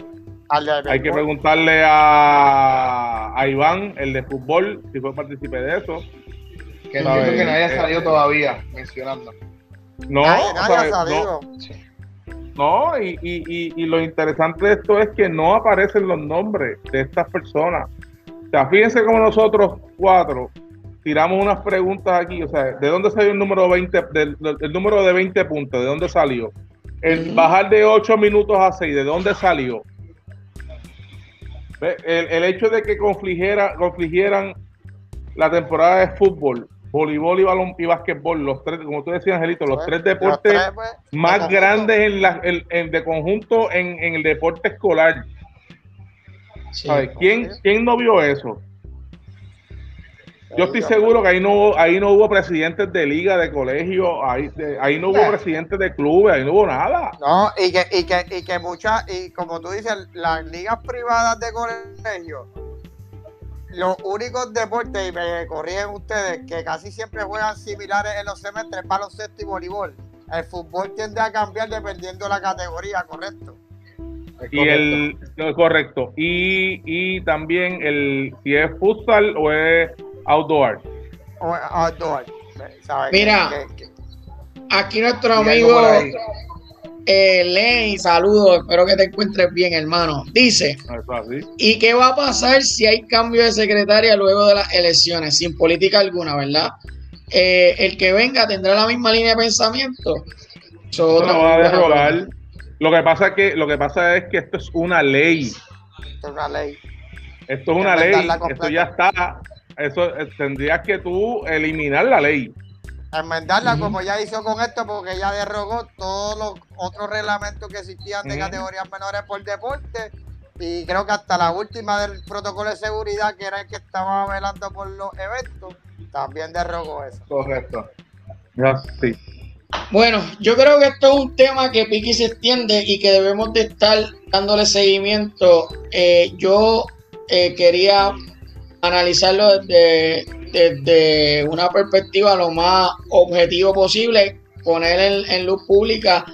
Hay que preguntarle a, a, Iván, el de fútbol, si fue partícipe de eso. Que entiendo que nadie ha salido eh, todavía mencionando. No, no, no y, y, y, lo interesante de esto es que no aparecen los nombres de estas personas. O sea, fíjense como nosotros cuatro tiramos unas preguntas aquí, o sea, ¿de dónde salió el número 20, del, el número de 20 puntos? ¿De dónde salió? El bajar de 8 minutos a 6, ¿de dónde salió? El, hecho de que confligieran la temporada de fútbol, voleibol y balón y básquetbol, los tres, como tú decías, Angelito, los tres deportes pues, más grandes en la, de conjunto en, el deporte escolar. ¿Quién, ¿Quién no vio eso? Yo estoy seguro que ahí no, ahí no hubo presidentes de liga, de colegio, ahí, ahí no hubo presidentes de clubes, ahí no hubo nada. No, y que, y que, y que muchas, y como tú dices, las ligas privadas de colegio, los únicos deportes, y me corrigen ustedes, que casi siempre juegan similares en los semestres, baloncesto y voleibol. El fútbol tiende a cambiar dependiendo de la categoría, ¿correcto? Y el correcto. Y, y también el si es futsal o es outdoor. outdoor. Mira, aquí nuestro amigo eh, saludos, espero que te encuentres bien, hermano. Dice, ¿y qué va a pasar si hay cambio de secretaria luego de las elecciones, sin política alguna, verdad? Eh, el que venga tendrá la misma línea de pensamiento. no va a Lo que pasa es que lo que pasa es que esto es una ley. Esto es una ley. Esto es una ley. Esto ya está eso eh, tendrías que tú eliminar la ley. Enmendarla como ya hizo con esto, porque ya derogó todos los otros reglamentos que existían de categorías menores por deporte. Y creo que hasta la última del protocolo de seguridad, que era el que estaba velando por los eventos, también derogó eso. Correcto. sí. Bueno, yo creo que esto es un tema que Piki se extiende y que debemos de estar dándole seguimiento. Eh, yo eh, quería analizarlo desde, una perspectiva lo más objetivo posible, poner en, luz pública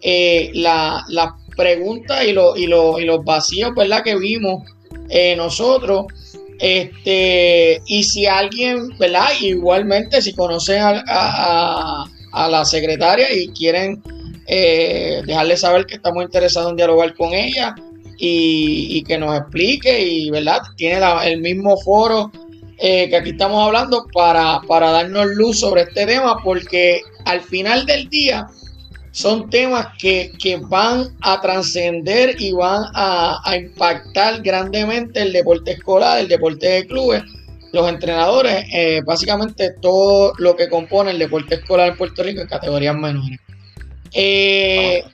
eh, las la preguntas y, y, los vacíos ¿verdad? que vimos eh, nosotros. Este, y si alguien, ¿verdad? Igualmente, si conocen a, la secretaria y quieren eh, dejarle saber que estamos interesados en dialogar con ella, y, que nos explique y, ¿verdad? Tiene el mismo foro eh, que aquí estamos hablando para, para darnos luz sobre este tema porque al final del día son temas que, van a trascender y van a, impactar grandemente el deporte escolar, el deporte de clubes, los entrenadores, eh, básicamente todo lo que compone el deporte escolar en Puerto Rico en categorías menores. Eh,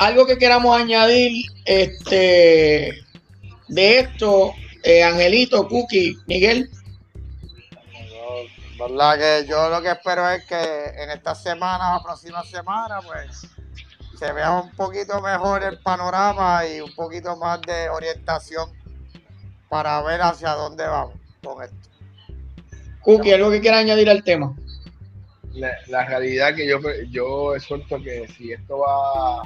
algo que queramos añadir este, de esto, eh, Angelito, Cookie, Miguel. ¿Verdad? Que yo lo que espero es que en estas semanas o próximas semanas, pues, se vea un poquito mejor el panorama y un poquito más de orientación para ver hacia dónde vamos con esto. Cookie, ¿algo que quiera añadir al tema? La, la realidad que yo, yo exhorto que si esto va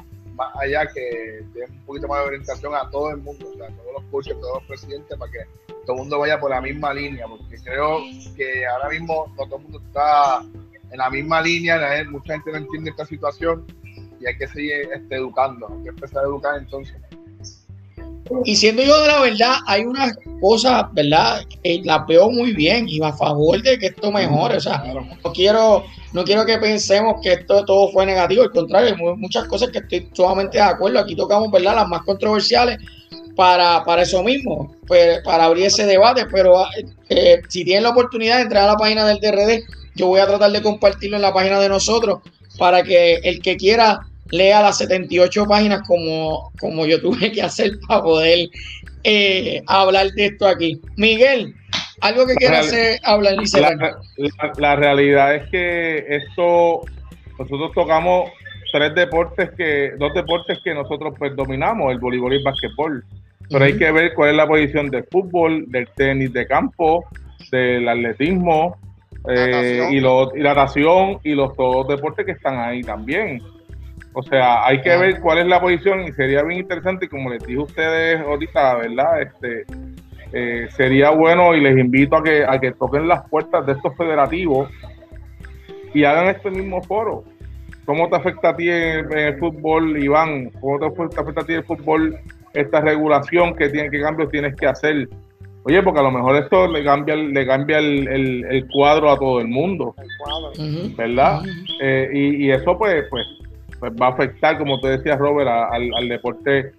allá, que dé un poquito más de orientación a todo el mundo, a todos los coaches, a todos los presidentes, para que todo el mundo vaya por la misma línea, porque creo que ahora mismo no todo el mundo está en la misma línea, mucha gente no entiende esta situación y hay que seguir este, educando, hay que empezar a educar entonces. Y siendo yo de la verdad, hay unas cosas, ¿verdad? Que las veo muy bien y a favor de que esto mejore. O sea, no quiero, no quiero que pensemos que esto todo fue negativo. Al contrario, hay muchas cosas que estoy sumamente de acuerdo. Aquí tocamos, ¿verdad? Las más controversiales para, para eso mismo, pues, para abrir ese debate. Pero eh, si tienen la oportunidad de entrar a la página del DRD, yo voy a tratar de compartirlo en la página de nosotros para que el que quiera lea las 78 páginas como, como yo tuve que hacer para poder eh, hablar de esto aquí. Miguel, algo que quieras hablar, la, la, realidad es que esto, nosotros tocamos tres deportes que, dos deportes que nosotros pues dominamos, el voleibol y el basquetbol. Pero hay que ver cuál es la posición del fútbol, del tenis de campo, del atletismo, eh, y, los, y la natación y los todos deportes que están ahí también. O sea, hay que ver cuál es la posición y sería bien interesante, como les dije a ustedes ahorita, ¿verdad? Este, eh, sería bueno y les invito a que, a que toquen las puertas de estos federativos y hagan este mismo foro. ¿Cómo te afecta a ti el fútbol, Iván? ¿Cómo te afecta, a ti el fútbol esta regulación que tiene, qué cambios tienes que hacer? Oye, porque a lo mejor esto le cambia, le cambia el, cuadro a todo el mundo, ¿verdad? Eh, y, y, eso pues, pues pues va a afectar, como te decía Robert, al, deporte,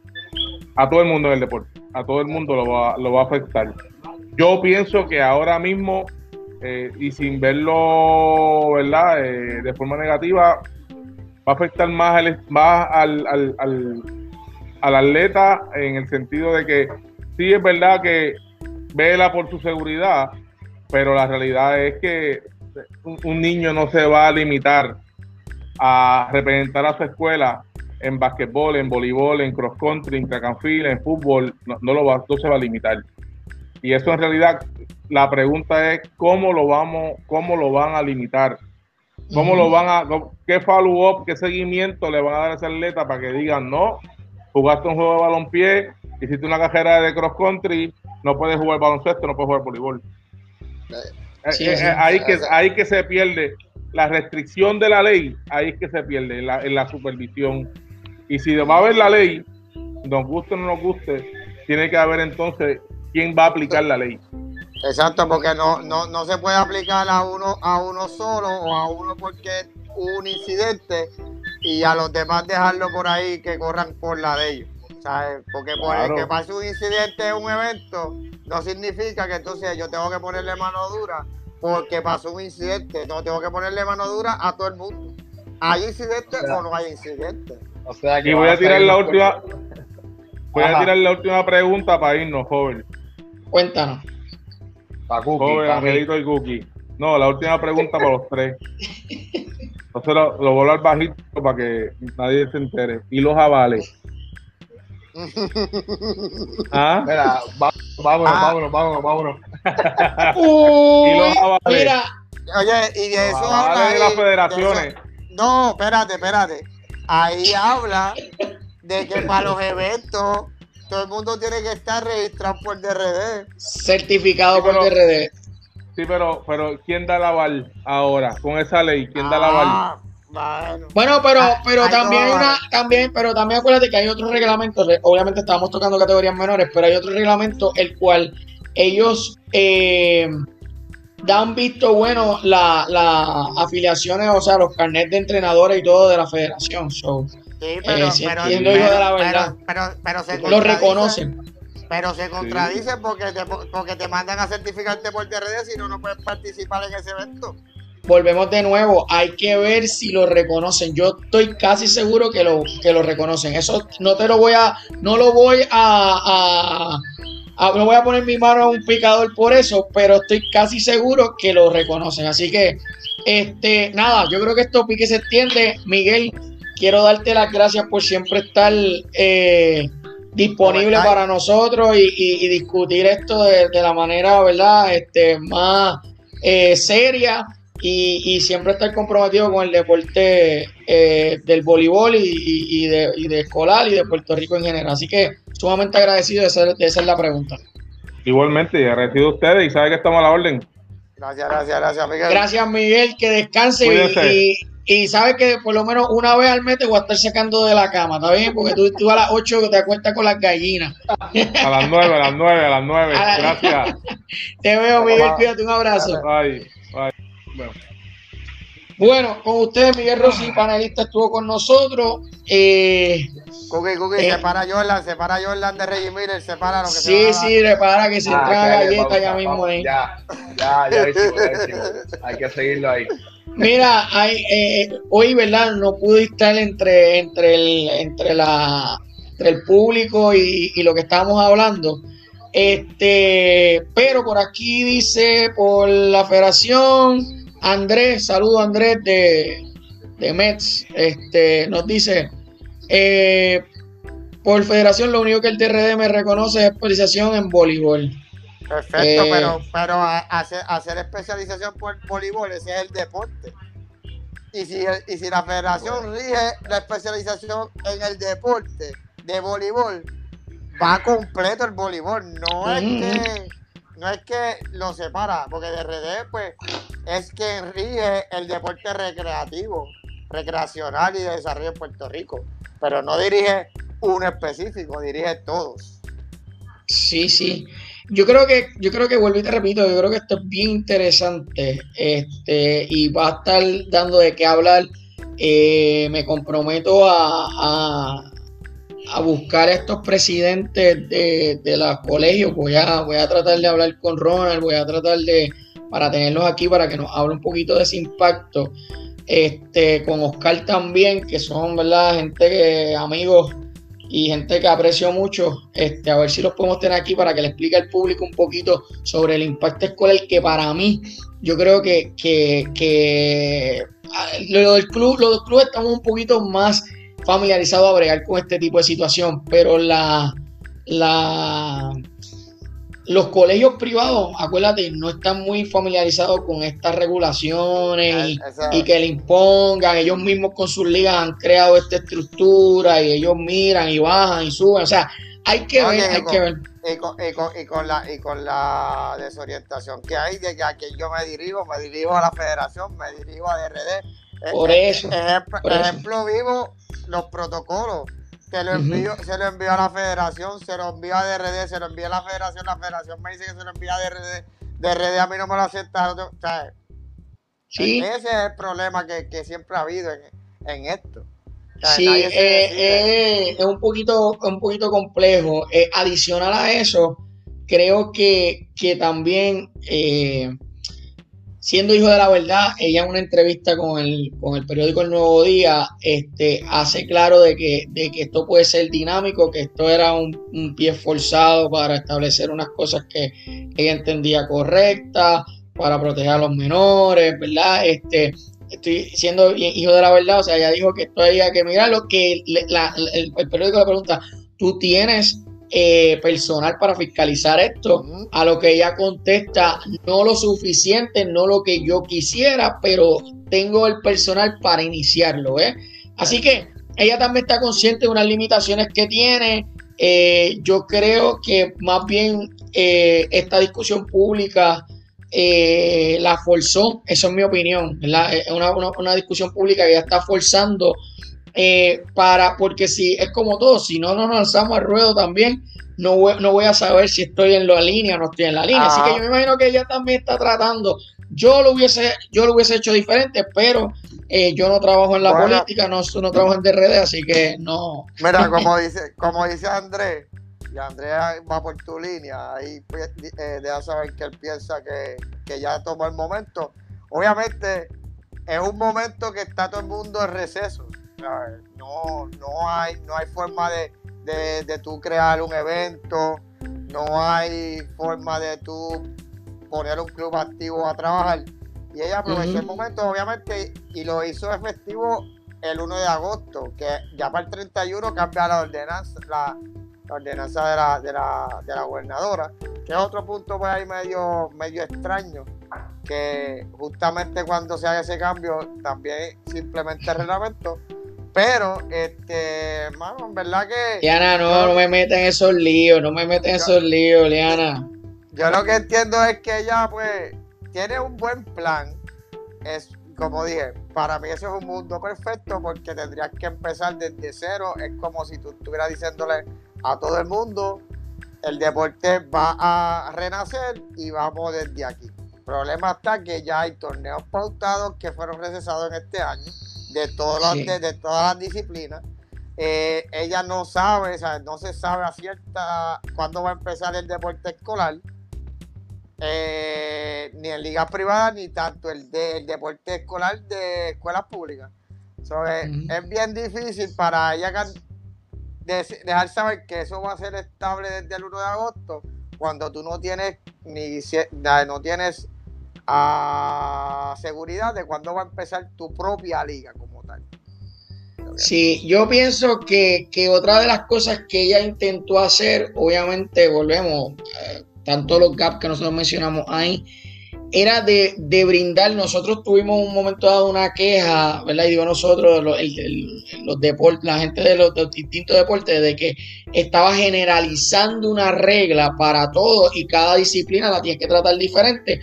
a todo el mundo en el deporte, a todo el mundo lo va, lo va a afectar. Yo pienso que ahora mismo, eh, y sin verlo, ¿verdad?, eh, de forma negativa, va a afectar más, al, más al, al, al, atleta en el sentido de que sí es verdad que vela por su seguridad, pero la realidad es que un niño no se va a limitar a representar a su escuela en basquetbol, en voleibol, en cross country, en track and field, en fútbol, no, lo va, no se va a limitar. Y eso en realidad, la pregunta es cómo lo vamos, cómo lo van a limitar. ¿Cómo lo van a, qué follow-up, qué seguimiento le van a dar a ese atleta para que digan, no, jugaste un juego de balompié, hiciste una carrera de cross country, no puedes jugar baloncesto, no puedes jugar voleibol. Eh, eh, eh, ahí, que, ahí que se pierde la restricción de la ley, ahí es que se pierde en la, supervisión. Y si va a haber la ley, nos guste o no nos guste, tiene que haber entonces quién va a aplicar la ley. Exacto, porque no, no, no se puede aplicar a uno, a uno solo o a uno porque hubo un incidente y a los demás dejarlo por ahí que corran por la de ellos. Porque por el que pase un incidente en un evento no significa que entonces yo tengo que ponerle mano dura porque pasó un incidente. No tengo que ponerle mano dura a todo el mundo. ¿Hay incidente o, no hay incidente? O sea y voy a tirar la última. Voy a tirar la última pregunta para irnos, joven. Cuéntanos. Para Cookie. Joven, Angelito y Cookie. No, la última pregunta para los tres. Entonces lo, lo voy a hablar bajito para que nadie se entere. ¿Y los avales? ¿Ah? Mira, vámonos, vámonos, vámonos, vámonos. mira. Oye, y de eso habla. De las federaciones. no, espérate, espérate. Ahí habla de que para los eventos todo el mundo tiene que estar registrado por DRD. Certificado por DRD. Sí, pero, pero ¿quién da la aval ahora? Con esa ley, ¿quién da la aval? Ah, bueno, pero, ah, pero también hay una, también, pero también acuérdate que hay otros reglamentos, obviamente estábamos tocando categorías menores, pero hay otro reglamento el cual ellos eh, dan visto bueno las la afiliaciones, o sea, los carnets de entrenadores y todo de la federación. sí, pero, eh, entiendo yo de la verdad. Pero, lo reconocen. Pero se contradice porque, te, porque te mandan a certificarte por TRD si no, no puedes participar en ese evento volvemos de nuevo, hay que ver si lo reconocen. Yo estoy casi seguro que lo, que lo reconocen. Eso no te lo voy a, no lo voy a, no voy a poner mi mano a un picador por eso, pero estoy casi seguro que lo reconocen. Así que, este, nada, yo creo que esto pique se extiende. Miguel, quiero darte las gracias por siempre estar eh, disponible para nosotros y, discutir esto de, la manera, ¿verdad? Este, más eh, seria y, siempre estar comprometido con el deporte eh, del voleibol y, de, y de escolar y de Puerto Rico en general. Así que sumamente agradecido de ser, de ser la pregunta. Igualmente, agradecido a ustedes y sabe que estamos a la orden. Gracias, gracias, gracias, Miguel. Gracias, Miguel, que descanse y, y, sabes que por lo menos una vez al mes te voy a estar sacando de la cama, ¿está bien? Porque tú, tú a las 8 te acuestas con las gallinas. A las 9, a las 9, a las 9. Gracias. Te veo, Miguel, cuídate, un abrazo. Bye, bye. Bueno. Bueno, con ustedes, Miguel Rossi, panelista, estuvo con nosotros. Eh, Cookie, Cookie, eh, separa Jordan, separa Jordan de Reggie Miller, separa lo que Sí, se sí, repara que se ah, entra galleta ya mismo ahí. Ya, ya, ya, ya, Hay que seguirlo ahí. Mira, hay, eh, hoy, ¿verdad? No pude estar entre, entre, el, entre, la, entre el público y, y lo que estábamos hablando. Este, pero por aquí dice por la federación Andrés, saludo Andrés de, de Mets, este, nos dice, eh, por federación lo único que el TRD me reconoce es especialización en voleibol. Perfecto, eh, pero, pero hacer, hacer especialización por voleibol, ese es el deporte. Y si, y si la federación rige la especialización en el deporte de voleibol, va completo el voleibol. No es que no es que lo separa, porque DRD pues es que rige el deporte recreativo, recreacional y de desarrollo en Puerto Rico, pero no dirige uno específico, dirige todos. Sí, sí. Yo creo que, yo creo que vuelvo y te repito, yo creo que esto es bien interesante, este, y va a estar dando de qué hablar. Eh, me comprometo a buscar a estos presidentes de, de los colegios. Voy a, voy a tratar de hablar con Ronald, voy a tratar de, para tenerlos aquí, para que nos hable un poquito de ese impacto. Este, con Oscar también, que son, ¿verdad? Gente que, amigos y gente que aprecio mucho, este, a ver si los podemos tener aquí para que le explique al público un poquito sobre el impacto escolar, que para mí, yo creo que, que, que ah, lo del club, los clubes estamos un poquito más familiarizado a bregar con este tipo de situación, pero la, la, los colegios privados, acuérdate, no están muy familiarizados con estas regulaciones y, que le impongan. Ellos mismos con sus ligas han creado esta estructura y ellos miran y bajan y suben. O sea, hay que ver, hay que ver. Y con, y, con, la, y con la desorientación que hay de que a quien yo me dirijo, me dirijo a la federación, me dirijo a DRD, por eso. Ejemplo, vivo, los protocolos. Se lo, envío, se lo envío a la federación, se lo envío a DRD, se lo envío a la federación, la federación me dice que se lo envía a DRD, DRD a mí no me lo acepta. O sea, Ese es el problema que, que siempre ha habido en, en esto. sí, eh, eh, es un poquito, un poquito complejo. Eh, adicional a eso, creo que, que también siendo hijo de la verdad, ella en una entrevista con el, con el periódico El Nuevo Día, este, hace claro de que, de que esto puede ser dinámico, que esto era un, pie forzado para establecer unas cosas que ella entendía correctas, para proteger a los menores, ¿verdad? Este, estoy siendo hijo de la verdad, o sea, ella dijo que esto había que lo que el, el periódico le pregunta, tú tienes eh, personal para fiscalizar esto. A lo que ella contesta, no lo suficiente, no lo que yo quisiera, pero tengo el personal para iniciarlo. ¿eh? Así que ella también está consciente de unas limitaciones que tiene. Eh, yo creo que más bien esta discusión pública la forzó, eso es mi opinión, es una, una, discusión pública que ya está forzando eh, para, porque si es como todo, si no nos lanzamos al ruedo también, no voy, no voy a saber si estoy en la línea o no estoy en la línea. Así que yo me imagino que ella también está tratando. Yo lo hubiese, yo lo hubiese hecho diferente, pero eh, yo no trabajo en la política, no, no trabajo en DRD, así que no. Mira, como dice, como dice Andrés, y Andrés va por tu línea, ahí pues, eh, deja saber que él piensa que, que ya tomó el momento. Obviamente, es un momento que está todo el mundo en receso. No, no, hay, no hay forma de, de, tú crear un evento, no hay forma de tú poner un club activo a trabajar. Y ella aprovechó el momento, obviamente, y lo hizo efectivo el 1 de agosto, que ya para el 31 cambia la ordenanza, la, ordenanza de la, de, la, de la gobernadora, que es otro punto por ahí medio, medio extraño, que justamente cuando se haga ese cambio también simplemente el reglamento. Pero, este, hermano, en verdad que. Liana, no, no me meten en esos líos, no me meten en esos líos, Liana. Yo lo que entiendo es que ella, pues, tiene un buen plan. Es, como dije, para mí eso es un mundo perfecto porque tendrías que empezar desde cero. Es como si tú estuvieras diciéndole a todo el mundo, el deporte va a renacer y vamos desde aquí. El problema está que ya hay torneos pautados que fueron recesados en este año de, todos de, todas las disciplinas. Eh, ella no sabe, no se sabe a cierta cuándo va a empezar el deporte escolar, eh, ni en ligas privadas, ni tanto el, de, deporte escolar de escuelas públicas. Es bien difícil para ella dejar saber que eso va a ser estable desde el 1 de agosto, cuando tú no tienes ni no tienes a seguridad de cuándo va a empezar tu propia liga como tal. Sí, yo pienso que, otra de las cosas que ella intentó hacer, obviamente volvemos, eh, tanto los gaps que nosotros mencionamos ahí, era de, brindar, nosotros tuvimos un momento dado una queja, ¿verdad? Y digo nosotros, los, los deportes, la gente de los, distintos deportes, de que estaba generalizando una regla para todos y cada disciplina la tienes que tratar diferente.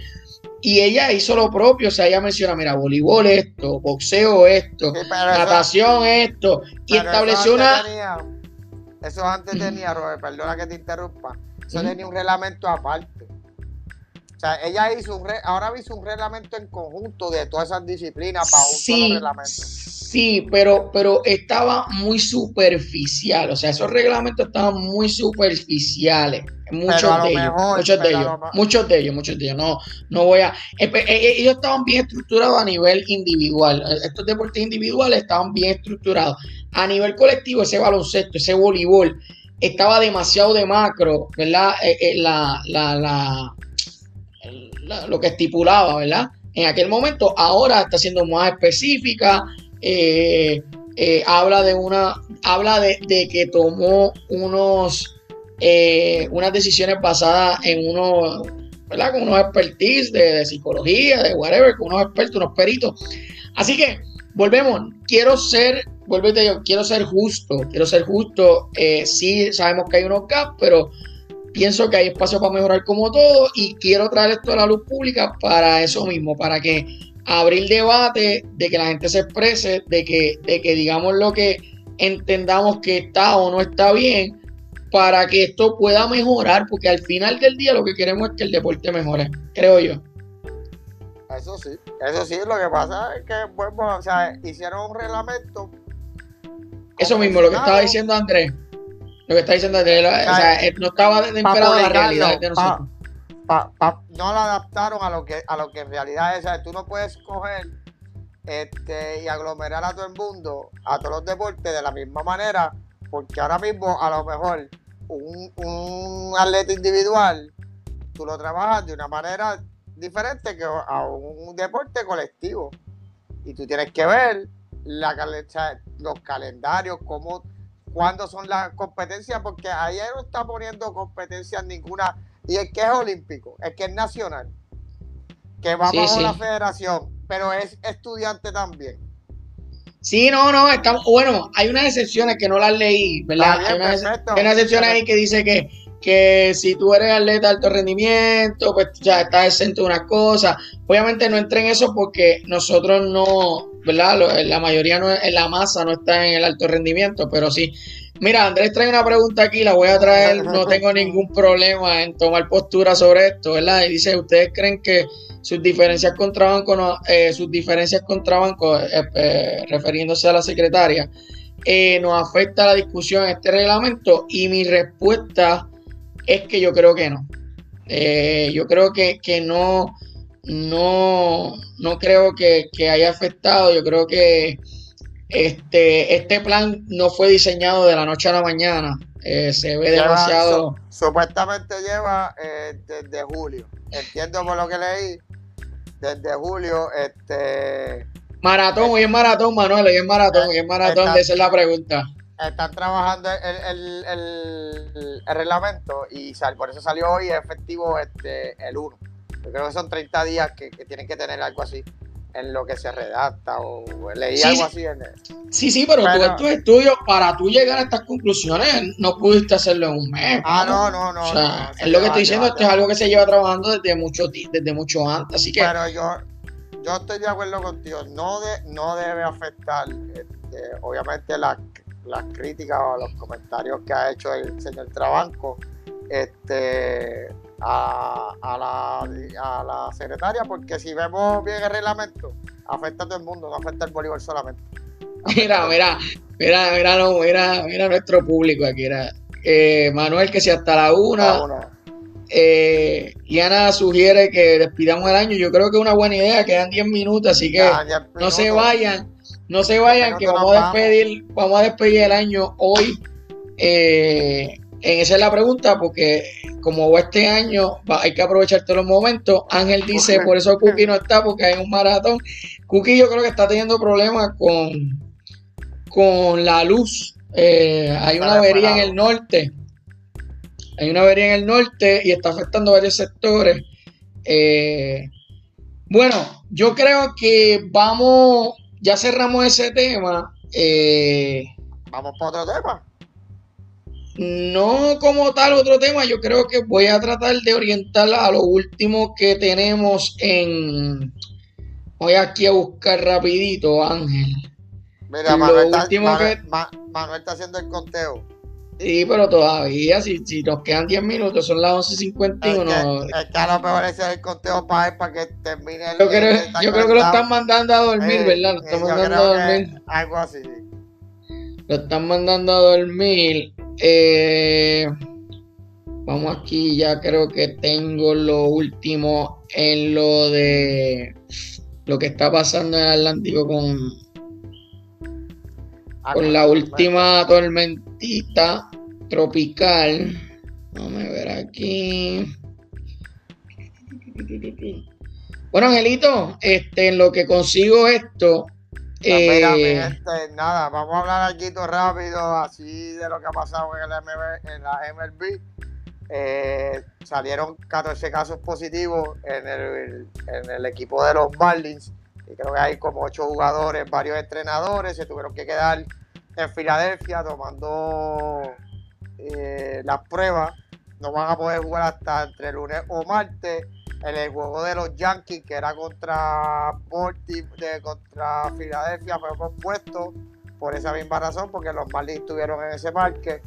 Y ella hizo lo propio, o sea, ella menciona, mira, voleibol esto, boxeo esto, natación esto, y estableció una... eso antes tenía, Robert, perdona que te interrumpa, eso tenía un reglamento aparte. Sea, ella hizo un, ahora hizo un reglamento en conjunto de todas esas disciplinas para un solo reglamento. Sí, pero, pero estaba muy superficial, o sea, esos reglamentos estaban muy superficiales. Muchos de ellos, muchos de ellos, muchos de ellos, muchos de ellos. No, no voy a. Eh, pues, eh, eh, ellos estaban bien estructurados a nivel individual. Estos deportes individuales estaban bien estructurados. A nivel colectivo, ese baloncesto, ese voleibol, estaba demasiado de macro, ¿verdad? la, la, la, lo que estipulaba, ¿verdad? En aquel momento, ahora está siendo más específica, eh, eh, habla de una, habla de, que tomó unos, eh, unas decisiones basadas en unos, ¿verdad? Con unos expertise de, psicología, de whatever, con unos expertos, unos peritos. Así que, volvemos, quiero ser, vuélvete yo, quiero ser justo, quiero ser justo, sí sabemos que hay unos gaps, pero pienso que hay espacio para mejorar como todo y quiero traer esto a la luz pública para eso mismo, para que abrir debate, de que la gente se exprese, de que, de que digamos lo que entendamos que está o no está bien, para que esto pueda mejorar, porque al final del día lo que queremos es que el deporte mejore, creo yo. Eso sí, eso sí, lo que pasa es que o sea, hicieron un reglamento. Eso mismo, lo que estaba diciendo Andrés. Lo que está diciendo Andrés, o sea, no estaba desesperado la realidad de nosotros no lo adaptaron a lo que a lo que en realidad es. tú no puedes coger este, y aglomerar a todo el mundo, a todos los deportes de la misma manera, porque ahora mismo a lo mejor un, un atleta individual, tú lo trabajas de una manera diferente que a un deporte colectivo. Y tú tienes que ver la, los calendarios, cómo, cuándo son las competencias, porque ahí no está poniendo competencias ninguna y el que es olímpico, el que es nacional, que va bajo la federación, pero es estudiante también. Sí, no, no, estamos, bueno, hay unas excepciones que no las leí, ¿verdad? hay, unas, excepciones ahí que dice que, que si tú eres atleta de alto rendimiento, pues ya estás exento de unas cosas. Obviamente no entré en eso porque nosotros no, ¿verdad? La mayoría no, la masa no está en el alto rendimiento, pero sí Mira, Andrés trae una pregunta aquí, la voy a traer, no tengo ningún problema en tomar postura sobre esto, ¿verdad? Y dice, ¿ustedes creen que sus diferencias contra banco, eh, sus diferencias contra banco, eh, eh, refiriéndose a la secretaria, nos afecta la discusión en este reglamento? Y mi respuesta es que yo creo que no. yo creo que, no, no, no creo que, que haya afectado, yo creo que este, este plan no fue diseñado de la noche a la mañana. Eh, se ve demasiado. supuestamente lleva eh, desde julio. Entiendo por lo que leí. Desde julio, este. Maratón, hoy es maratón, Manuel, hoy es maratón, hoy es maratón, esa es la pregunta. Están trabajando el, el, reglamento y por eso salió hoy efectivo este el 1. Yo creo que son 30 días que tienen que tener algo así en lo que se redacta o leí algo así en Sí, sí, pero, tú en tus estudios, para tú llegar a estas conclusiones, no pudiste hacerlo en un mes. Ah, no, no, no. O sea, es lo que estoy diciendo, esto es algo que se lleva trabajando desde mucho, desde mucho antes, así que... Pero yo, yo estoy de acuerdo contigo, no, de, no debe afectar, este, obviamente, las críticas o los comentarios que ha hecho el señor Trabanco, este a, la, la secretaria, porque si vemos bien el reglamento, afecta a todo el mundo, no afecta al voleibol solamente. Mira, mira, mira, mira, mira, nuestro público aquí. Era, eh, Manuel, que si hasta la una. Eh, Liana sugiere que despidamos el año. Yo creo que es una buena idea, quedan 10 minutos, así que no se vayan, no se vayan, que vamos a despedir, vamos a despedir el año hoy. Eh, esa es la pregunta, porque como este año hay que aprovechar todos los momentos. Ángel dice, por eso Cookie no está, porque hay un maratón. Cookie yo creo que está teniendo problemas con, con la luz. Eh, hay una avería en el norte. Hay una avería en el norte y está afectando varios sectores. Eh, bueno, yo creo que vamos, ya cerramos ese tema. Eh, vamos para otro tema. No como tal otro tema, yo creo que voy a tratar de orientarla a lo último que tenemos en... Voy aquí a buscar rapidito, Ángel. Mira, Manuel está, Manuel, está, haciendo el conteo. Sí, pero todavía, si, si nos quedan 10 minutos, son las 11.51. Es que, a lo mejor ese es el conteo para para que termine el. Yo creo, yo creo que lo están mandando a dormir, ¿verdad? Lo están mandando a dormir. Algo así. Lo están mandando a dormir. Eh, vamos aquí, ya creo que tengo lo último en lo de lo que está pasando en el Atlántico con, ah, con la última tormentita tropical. Vamos a ver aquí. Bueno, Angelito, este, en lo que consigo esto, eh, nada, vamos a hablar aquí todo rápido, así de lo que ha pasado en, el en la MLB. Eh, salieron 14 casos positivos en el, en el equipo de los Marlins. Y creo que hay como 8 jugadores, varios entrenadores, se tuvieron que quedar en Filadelfia tomando eh, las pruebas. No van a poder jugar hasta entre lunes o martes en el juego de los Yankees, que era contra de contra Filadelfia, fue pospuesto por esa misma razón, porque los Marlins estuvieron en ese parque.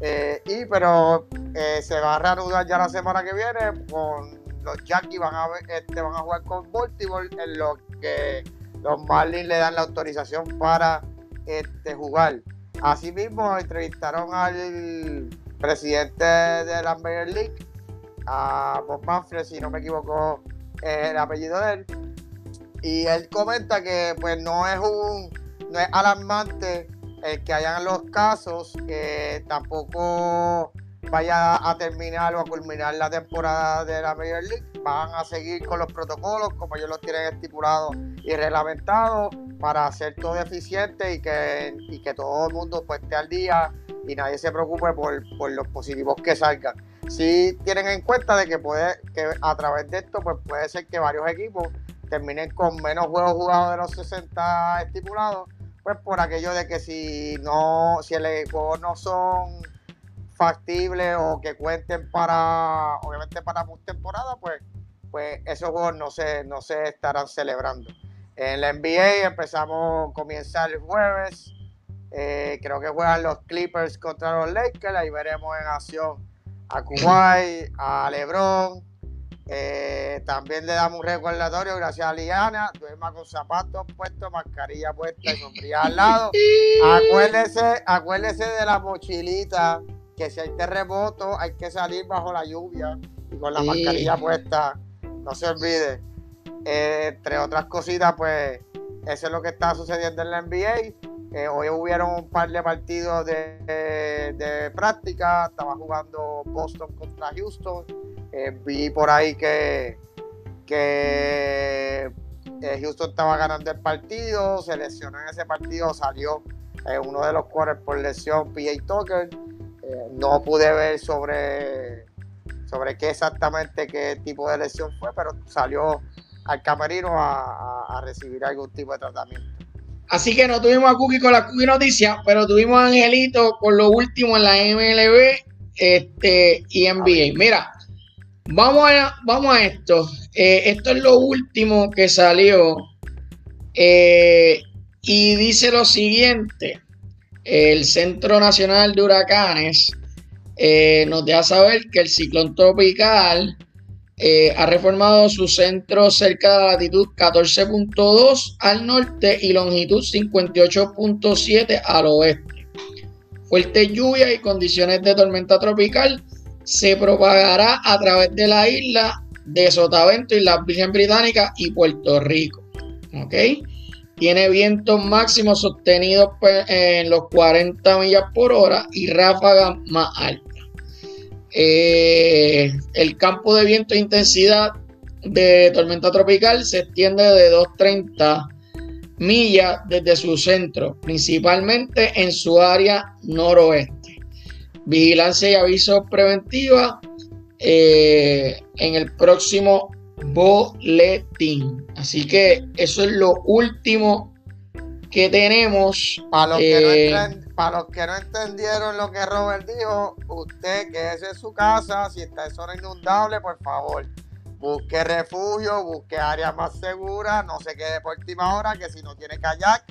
Eh, y pero eh, se va a reanudar ya la semana que viene con los Yankees van a este, van a jugar con Baltimore en lo que los Marlins le dan la autorización para este, jugar. Asimismo entrevistaron al presidente de la Major League a Bob Manfred, si no me equivoco el apellido de él. Y él comenta que pues no es un no es alarmante que hayan los casos, que tampoco vaya a terminar o a culminar la temporada de la Major League. Van a seguir con los protocolos como ellos los tienen estipulados y reglamentados para hacer todo eficiente y que, y que todo el mundo pues, esté al día y nadie se preocupe por, por los positivos que salgan si tienen en cuenta de que puede que a través de esto pues puede ser que varios equipos terminen con menos juegos jugados de los 60 estipulados pues por aquello de que si no si el juego no son factibles o que cuenten para obviamente para temporada pues pues esos juegos no se no se estarán celebrando. En la NBA empezamos comienza el jueves eh, creo que juegan los Clippers contra los Lakers ahí veremos en acción a Kuwait, a Lebron. Eh, también le damos un recordatorio, gracias a Liana, duerma con zapatos puestos, mascarilla puesta y sombría al lado. Acuérdese, acuérdese de la mochilita, que si hay terremoto hay que salir bajo la lluvia y con la mascarilla puesta, no se olvide. Eh, entre otras cositas, pues eso es lo que está sucediendo en la NBA. Eh, hoy hubieron un par de partidos de, práctica. Estaba jugando Boston contra Houston. Eh, vi por ahí que, eh, Houston estaba ganando el partido. Se lesionó en ese partido. Salió uno de los cuales por lesión, PA Tucker. no pude ver sobre, sobre qué exactamente qué tipo de lesión fue, pero salió al camerino a recibir algún tipo de tratamiento. Así que no tuvimos a Cookie con la Cookie Noticias, pero tuvimos a Angelito con lo último en la MLB este, y NBA. Mira, vamos a, vamos a esto. Eh, esto es lo último que salió. Eh, y dice lo siguiente. El Centro Nacional de Huracanes eh, nos deja saber que el ciclón tropical eh, ha reformado su centro cerca de la latitud 14.2 al norte y longitud 58.7 al oeste. Fuerte lluvia y condiciones de tormenta tropical se propagará a través de la isla de Sotavento y las Virgen Británica y Puerto Rico. ¿Ok? Tiene vientos máximos sostenidos pues, en los 40 millas por hora y ráfagas más altas. Eh, el campo de viento e intensidad de tormenta tropical se extiende de 230 millas desde su centro, principalmente en su área noroeste. Vigilancia y aviso preventiva eh, en el próximo boletín. Así que eso es lo último que tenemos. Para los que, no, eh, para los que no entendieron lo que Robert dijo, usted que es en su casa, si está en zona inundable, por favor, busque refugio, busque áreas más seguras, no se quede por última hora, que si no tiene kayak,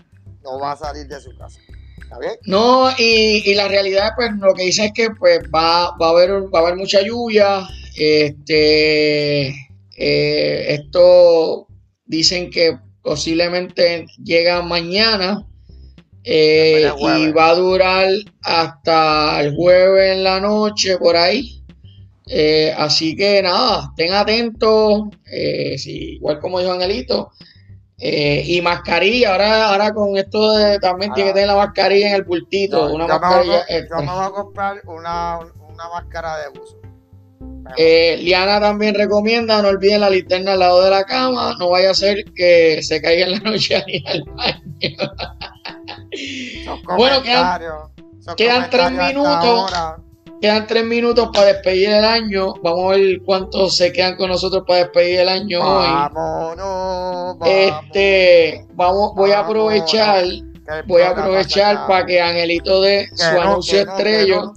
no va a salir de su casa. ¿Está bien? No, y, la realidad, pues lo que dice es que pues va, va, a, haber, va a haber mucha lluvia. Este, eh, esto dicen que posiblemente llega mañana eh, y va a durar hasta el jueves en la noche por ahí. Eh, así que nada, estén atentos, eh, igual como dijo Angelito. y mascarilla, ahora, ahora con esto de, también tiene que tener la mascarilla en el pultito. una mascarilla. vamos a comprar una, una máscara de uso. Eh, Liana también recomienda no olviden la linterna al lado de la cama, no vaya a ser que se caiga en la noche y al baño. bueno, quedan, tres minutos. Quedan tres minutos para despedir el año. Vamos a ver cuántos se quedan con nosotros para despedir el año hoy. Este, vamos, voy a aprovechar, voy a aprovechar para que Angelito dé su anuncio estrella.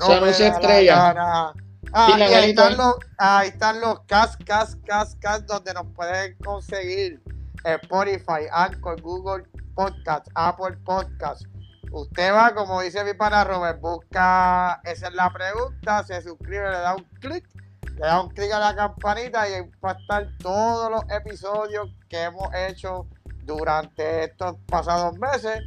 su anuncio estrella. Ah, ahí, están los, ahí están los cas, cas, cas, cas, donde nos pueden conseguir Spotify, Anchor, Google Podcast, Apple Podcast. Usted va, como dice mi pana Robert, busca, esa es la pregunta, se suscribe, le da un clic, le da un clic a la campanita y ahí va a estar todos los episodios que hemos hecho durante estos pasados meses.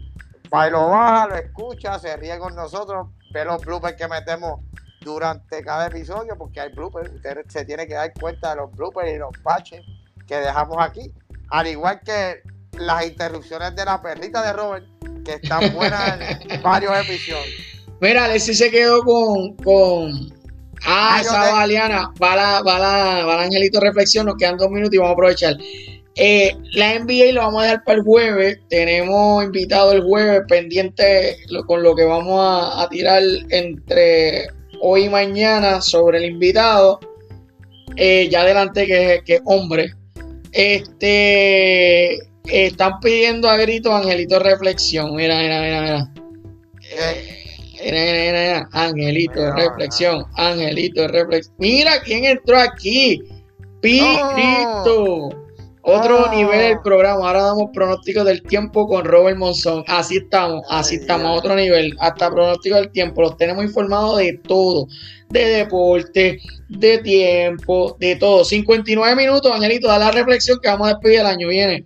Va y lo baja, lo escucha, se ríe con nosotros, ve los bloopers que metemos durante cada episodio, porque hay bloopers, usted se tiene que dar cuenta de los bloopers y los patches que dejamos aquí. Al igual que las interrupciones de la perrita de Robert, que están buenas en varios episodios. Mira, Alexi se quedó con. con... Ah, esa Valiana, va la, va, la, va la Angelito Reflexión, nos quedan dos minutos y vamos a aprovechar. Eh, la NBA lo vamos a dejar para el jueves. Tenemos invitado el jueves pendiente con lo que vamos a, a tirar entre hoy y mañana sobre el invitado. Eh, ya adelante que, que hombre. Este están pidiendo a grito Angelito Reflexión. Mira, mira, mira, mira. mira, mira, mira. Angelito Reflexión. Angelito Reflexión. Mira quién entró aquí. Pirito. Otro ah. nivel del programa. Ahora damos pronóstico del tiempo con Robert Monzón. Así estamos, así estamos, a otro nivel. Hasta pronóstico del tiempo. Los tenemos informados de todo. De deporte, de tiempo, de todo. 59 minutos, Angelito, da la reflexión que vamos a despedir el año. Viene.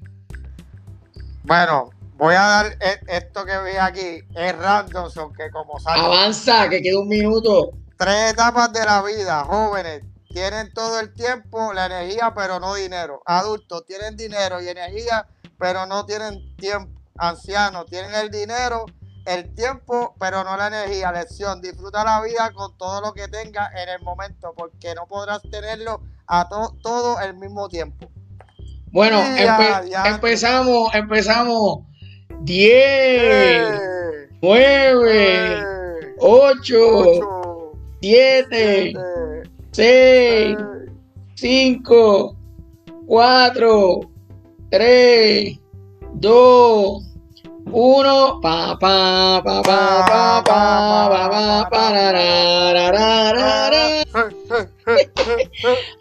Bueno, voy a dar e, esto que vi aquí. Es random, que como sabe. Avanza, que queda un minuto. Tres etapas de la vida, jóvenes tienen todo el tiempo la energía, pero no dinero. Adultos tienen dinero y energía, pero no tienen tiempo. ancianos, tienen el dinero, el tiempo, pero no la energía. Lección, disfruta la vida con todo lo que tenga en el momento, porque no podrás tenerlo a todo el mismo tiempo. Bueno, empezamos, empezamos. 10, 9, 8, 7, 6, 5, 4, 3, 2, 1, pa pa pa pa pa pa pa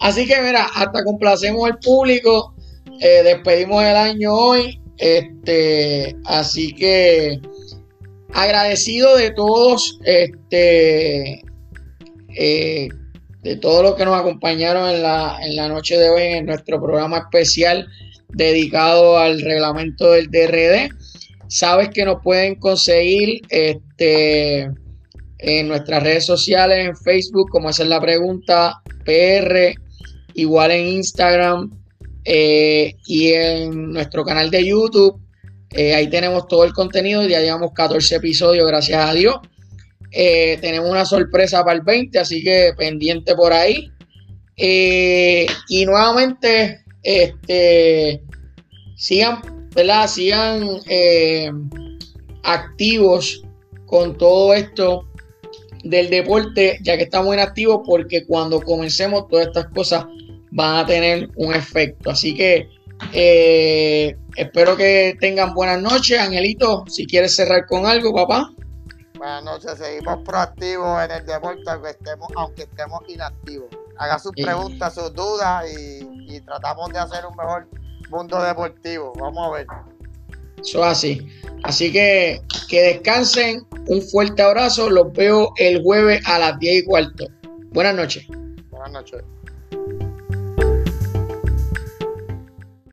Así que mira, hasta complacemos al público, eh, despedimos el año hoy, este, así que agradecido de todos, este, eh, de todos los que nos acompañaron en la, en la noche de hoy en nuestro programa especial dedicado al reglamento del DRD. Sabes que nos pueden conseguir este, en nuestras redes sociales, en Facebook, como es la pregunta, PR, igual en Instagram eh, y en nuestro canal de YouTube. Eh, ahí tenemos todo el contenido, ya llevamos 14 episodios, gracias a Dios. Eh, tenemos una sorpresa para el 20, así que pendiente por ahí. Eh, y nuevamente, este, sigan. Sigan eh, activos con todo esto del deporte, ya que estamos inactivos, porque cuando comencemos todas estas cosas van a tener un efecto. Así que espero que tengan buenas noches. Angelito, si quieres cerrar con algo, papá. Buenas noches, seguimos proactivos en el deporte aunque estemos, aunque estemos inactivos. Haga sus preguntas, sus dudas y, tratamos de hacer un mejor mundo deportivo. Vamos a ver. Eso así. Así que que descansen. Un fuerte abrazo. Los veo el jueves a las 10 y cuarto. Buenas noches. Buenas noches.